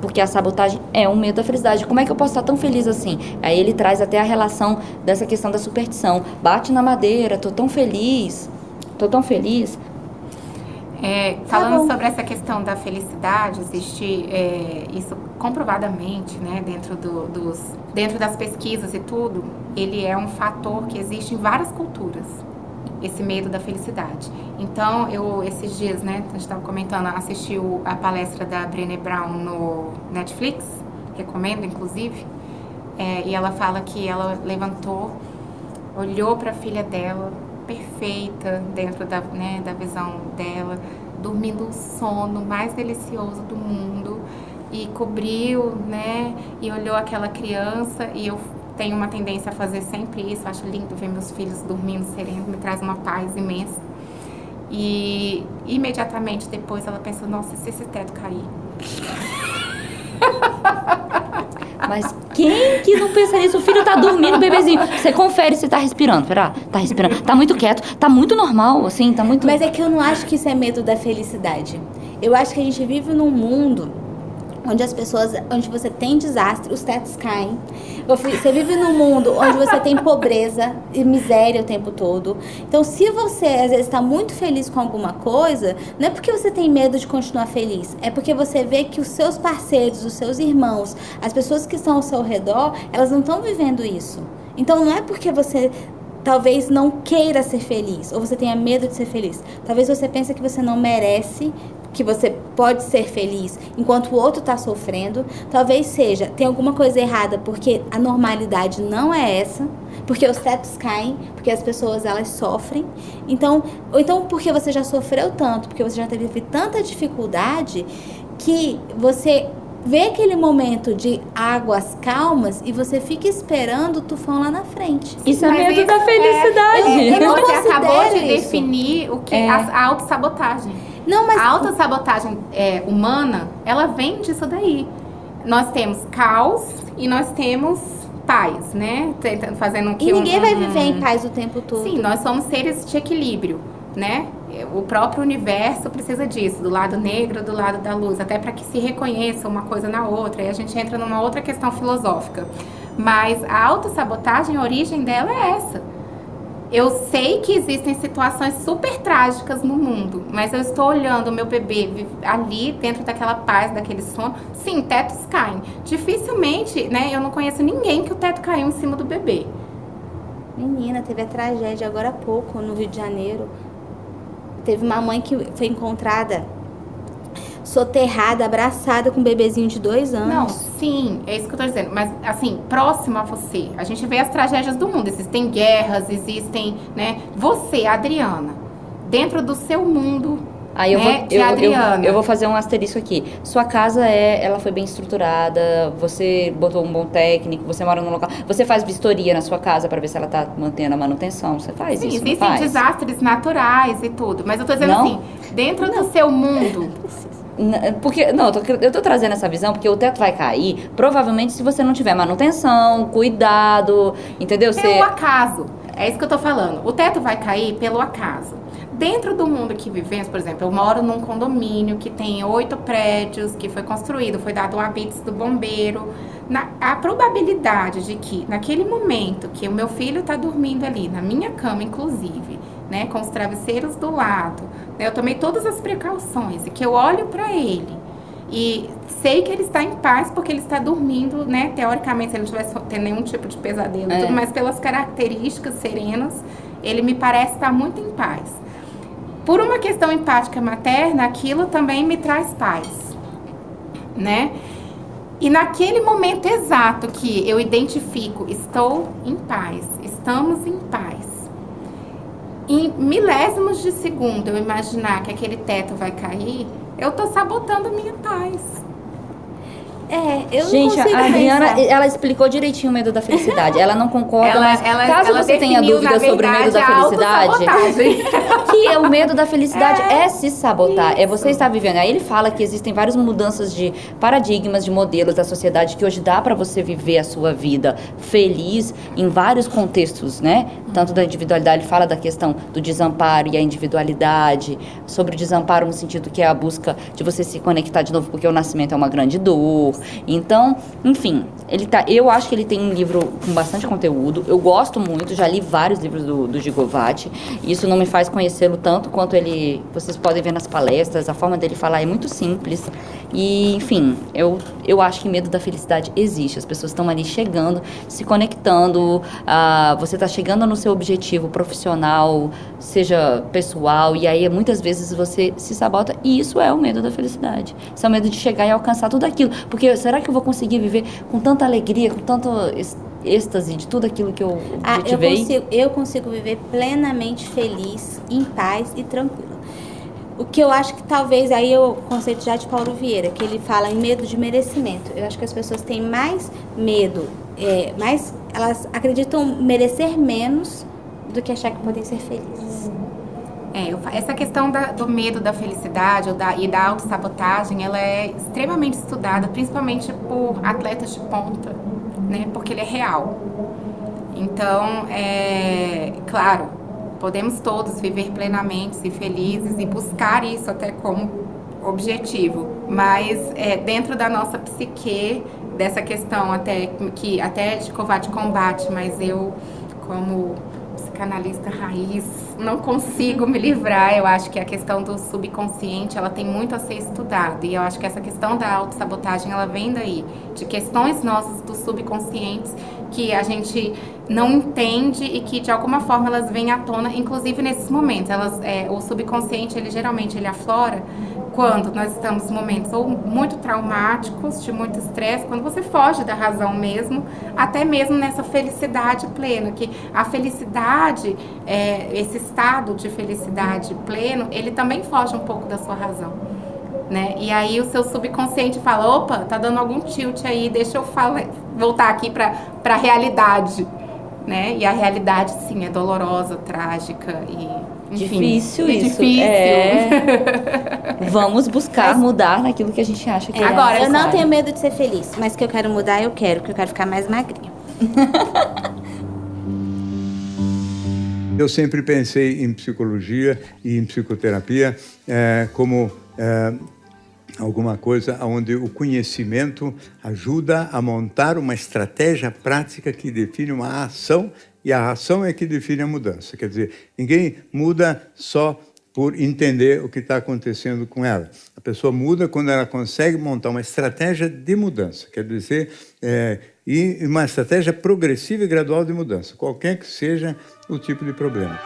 Porque a sabotagem é um medo da felicidade. Como é que eu posso estar tão feliz assim? Aí ele traz até a relação dessa questão da superstição. Bate na madeira, tô tão feliz, tô tão feliz. É, Tá falando bom. sobre essa questão da felicidade, existe é, isso comprovadamente, né, dentro, do- dos, dentro das pesquisas e tudo, ele é um fator que existe em várias culturas, esse medo da felicidade. Então, eu, esses dias, né, a gente estava comentando, assisti o- a palestra da Brené Brown no Netflix, recomendo, inclusive, é, e ela fala que ela levantou, olhou para a filha dela, perfeita dentro da, né, da visão dela, dormindo o sono mais delicioso do mundo e cobriu, né, e olhou aquela criança e eu tenho uma tendência a fazer sempre isso, acho lindo ver meus filhos dormindo sereno, me traz uma paz imensa. E imediatamente depois ela pensou, nossa, se esse teto cair. Mas quem que não pensa nisso? O filho tá dormindo, bebezinho. Você confere se tá respirando. Pera, tá respirando. Tá muito quieto. Tá muito normal, assim, tá muito. Mas é que eu não acho que isso é medo da felicidade. Eu acho que a gente vive num mundo onde as pessoas, onde você tem desastre, os tetos caem. Você vive num mundo onde você tem pobreza e miséria o tempo todo. Então, se você às vezes está muito feliz com alguma coisa, não é porque você tem medo de continuar feliz, é porque você vê que os seus parceiros, os seus irmãos, as pessoas que estão ao seu redor, elas não estão vivendo isso. Então, não é porque você talvez não queira ser feliz ou você tenha medo de ser feliz. Talvez você pense que você não merece que você pode ser feliz enquanto o outro está sofrendo, talvez seja, tem alguma coisa errada porque a normalidade não é essa, porque os tetos caem, porque as pessoas elas sofrem. Então, ou então porque você já sofreu tanto, porque você já teve tanta dificuldade que você vê aquele momento de águas calmas e você fica esperando o tufão lá na frente. Isso é medo da felicidade. É, eu, eu você acabou de isso. definir o que é a, a autossabotagem. Não, mas a autossabotagem é, humana, ela vem disso daí. Nós temos caos e nós temos paz, né? Tentando fazendo E ninguém um, vai viver em paz o tempo todo. Sim, nós somos seres de equilíbrio, né? O próprio universo precisa disso, do lado negro, do lado da luz, até para que se reconheça uma coisa na outra. E a gente entra numa outra questão filosófica. Mas a autossabotagem, a origem dela é essa eu sei que existem situações super trágicas no mundo, mas eu estou olhando o meu bebê ali dentro daquela paz, daquele sono. Sim, tetos caem. Dificilmente, né? Eu não conheço ninguém que o teto caiu em cima do bebê. Menina, teve a tragédia agora há pouco no Rio de Janeiro. Teve uma mãe que foi encontrada soterrada, abraçada com um bebezinho de dois anos. Não, sim, é isso que eu tô dizendo. Mas, assim, próximo a você, a gente vê as tragédias do mundo. Existem guerras, existem, né? Você, Adriana, dentro do seu mundo. Aí eu, né, vou, eu, eu, eu, vou fazer um asterisco aqui. Sua casa é, ela foi bem estruturada, você botou um bom técnico, você mora num local, você faz vistoria na sua casa para ver se ela tá mantendo a manutenção, você faz Sim, isso? Existem desastres naturais e tudo, mas eu tô dizendo não? assim, dentro não. do seu mundo, porque, não, eu tô, eu tô, trazendo essa visão porque o teto vai cair, provavelmente se você não tiver manutenção, cuidado, entendeu? Pelo você... acaso. É isso que eu tô falando. O teto vai cair pelo acaso. Dentro do mundo que vivemos, por exemplo, eu moro num condomínio que tem oito prédios, que foi construído, foi dado o habites do bombeiro. Na, a probabilidade de que, naquele momento que o meu filho está dormindo ali, na minha cama, inclusive, né, com os travesseiros do lado, né, eu tomei todas as precauções e que eu olho para ele e sei que ele está em paz porque ele está dormindo, né, teoricamente, se ele não tivesse tendo nenhum tipo de pesadelo, é. tudo, mas pelas características serenas, ele me parece estar muito em paz. Por uma questão empática materna, aquilo também me traz paz, né? E naquele momento exato que eu identifico, estou em paz, estamos em paz, em milésimos de segundo eu imaginar que aquele teto vai cair, eu estou sabotando a minha paz. É, eu Gente, não a Adriana, ela explicou direitinho o medo da felicidade. Ela não concorda, ela, mas ela, caso ela você tenha dúvida sobre o medo da felicidade, é o medo da felicidade é, é se sabotar, Isso. é você estar vivendo. Aí ele fala que existem várias mudanças de paradigmas, de modelos da sociedade que hoje dá para você viver a sua vida feliz em vários contextos, né? Tanto da individualidade, ele fala da questão do desamparo e a individualidade, sobre o desamparo no sentido que é a busca de você se conectar de novo porque o nascimento é uma grande dor então, enfim, ele tá. Eu acho que ele tem um livro com bastante conteúdo. Eu gosto muito, já li vários livros do, do Gigovati. Isso não me faz tanto quanto ele. Vocês podem ver nas palestras, a forma dele falar é muito simples. E, enfim, eu, eu acho que medo da felicidade existe. As pessoas estão ali chegando, se conectando. Uh, você está chegando no seu objetivo profissional, seja pessoal, e aí muitas vezes você se sabota. E isso é o medo da felicidade. Isso é o medo de chegar e alcançar tudo aquilo. Porque será que eu vou conseguir viver com tanta alegria, com tanto êxtase de tudo aquilo que eu objetivei? Ah, eu consigo, eu consigo viver plenamente feliz, em paz e tranquila. O que eu acho que talvez aí é o conceito já de Paulo Vieira, que ele fala em medo de merecimento. Eu acho que as pessoas têm mais medo, é, mais elas acreditam merecer menos do que achar que podem ser felizes. É, essa questão da, do medo da felicidade ou da, e da autossabotagem, ela é extremamente estudada, principalmente por atletas de ponta, né? Porque ele é real. Então, é claro, podemos todos viver plenamente e felizes e buscar isso até como objetivo, mas é, dentro da nossa psique, dessa questão até que até de combate combate, mas eu como psicanalista raiz, não consigo me livrar. Eu acho que a questão do subconsciente, ela tem muito a ser estudada. E eu acho que essa questão da autossabotagem, ela vem daí, de questões nossas do subconscientes que a gente não entende e que de alguma forma elas vêm à tona, inclusive nesses momentos. Elas, é, o subconsciente, ele geralmente ele aflora quando nós estamos em momentos ou muito traumáticos, de muito estresse, quando você foge da razão mesmo, até mesmo nessa felicidade plena, que a felicidade, é, esse estado de felicidade pleno, ele também foge um pouco da sua razão. Né? E aí o seu subconsciente fala, opa, tá dando algum tilt aí, deixa eu falar, voltar aqui para a realidade. Né? E a realidade, sim, é dolorosa, trágica e enfim, difícil é isso. Difícil. É... Vamos buscar mas, mudar naquilo que a gente acha que é. Agora, eu não tenho medo de ser feliz, mas que eu quero mudar, eu quero, porque eu quero ficar mais magrinha. eu sempre pensei em psicologia e em psicoterapia é, como é, alguma coisa onde o conhecimento ajuda a montar uma estratégia prática que define uma ação e a ação é que define a mudança. Quer dizer, ninguém muda só por entender o que está acontecendo com ela. A pessoa muda quando ela consegue montar uma estratégia de mudança, quer dizer, é, e uma estratégia progressiva e gradual de mudança, qualquer que seja o tipo de problema.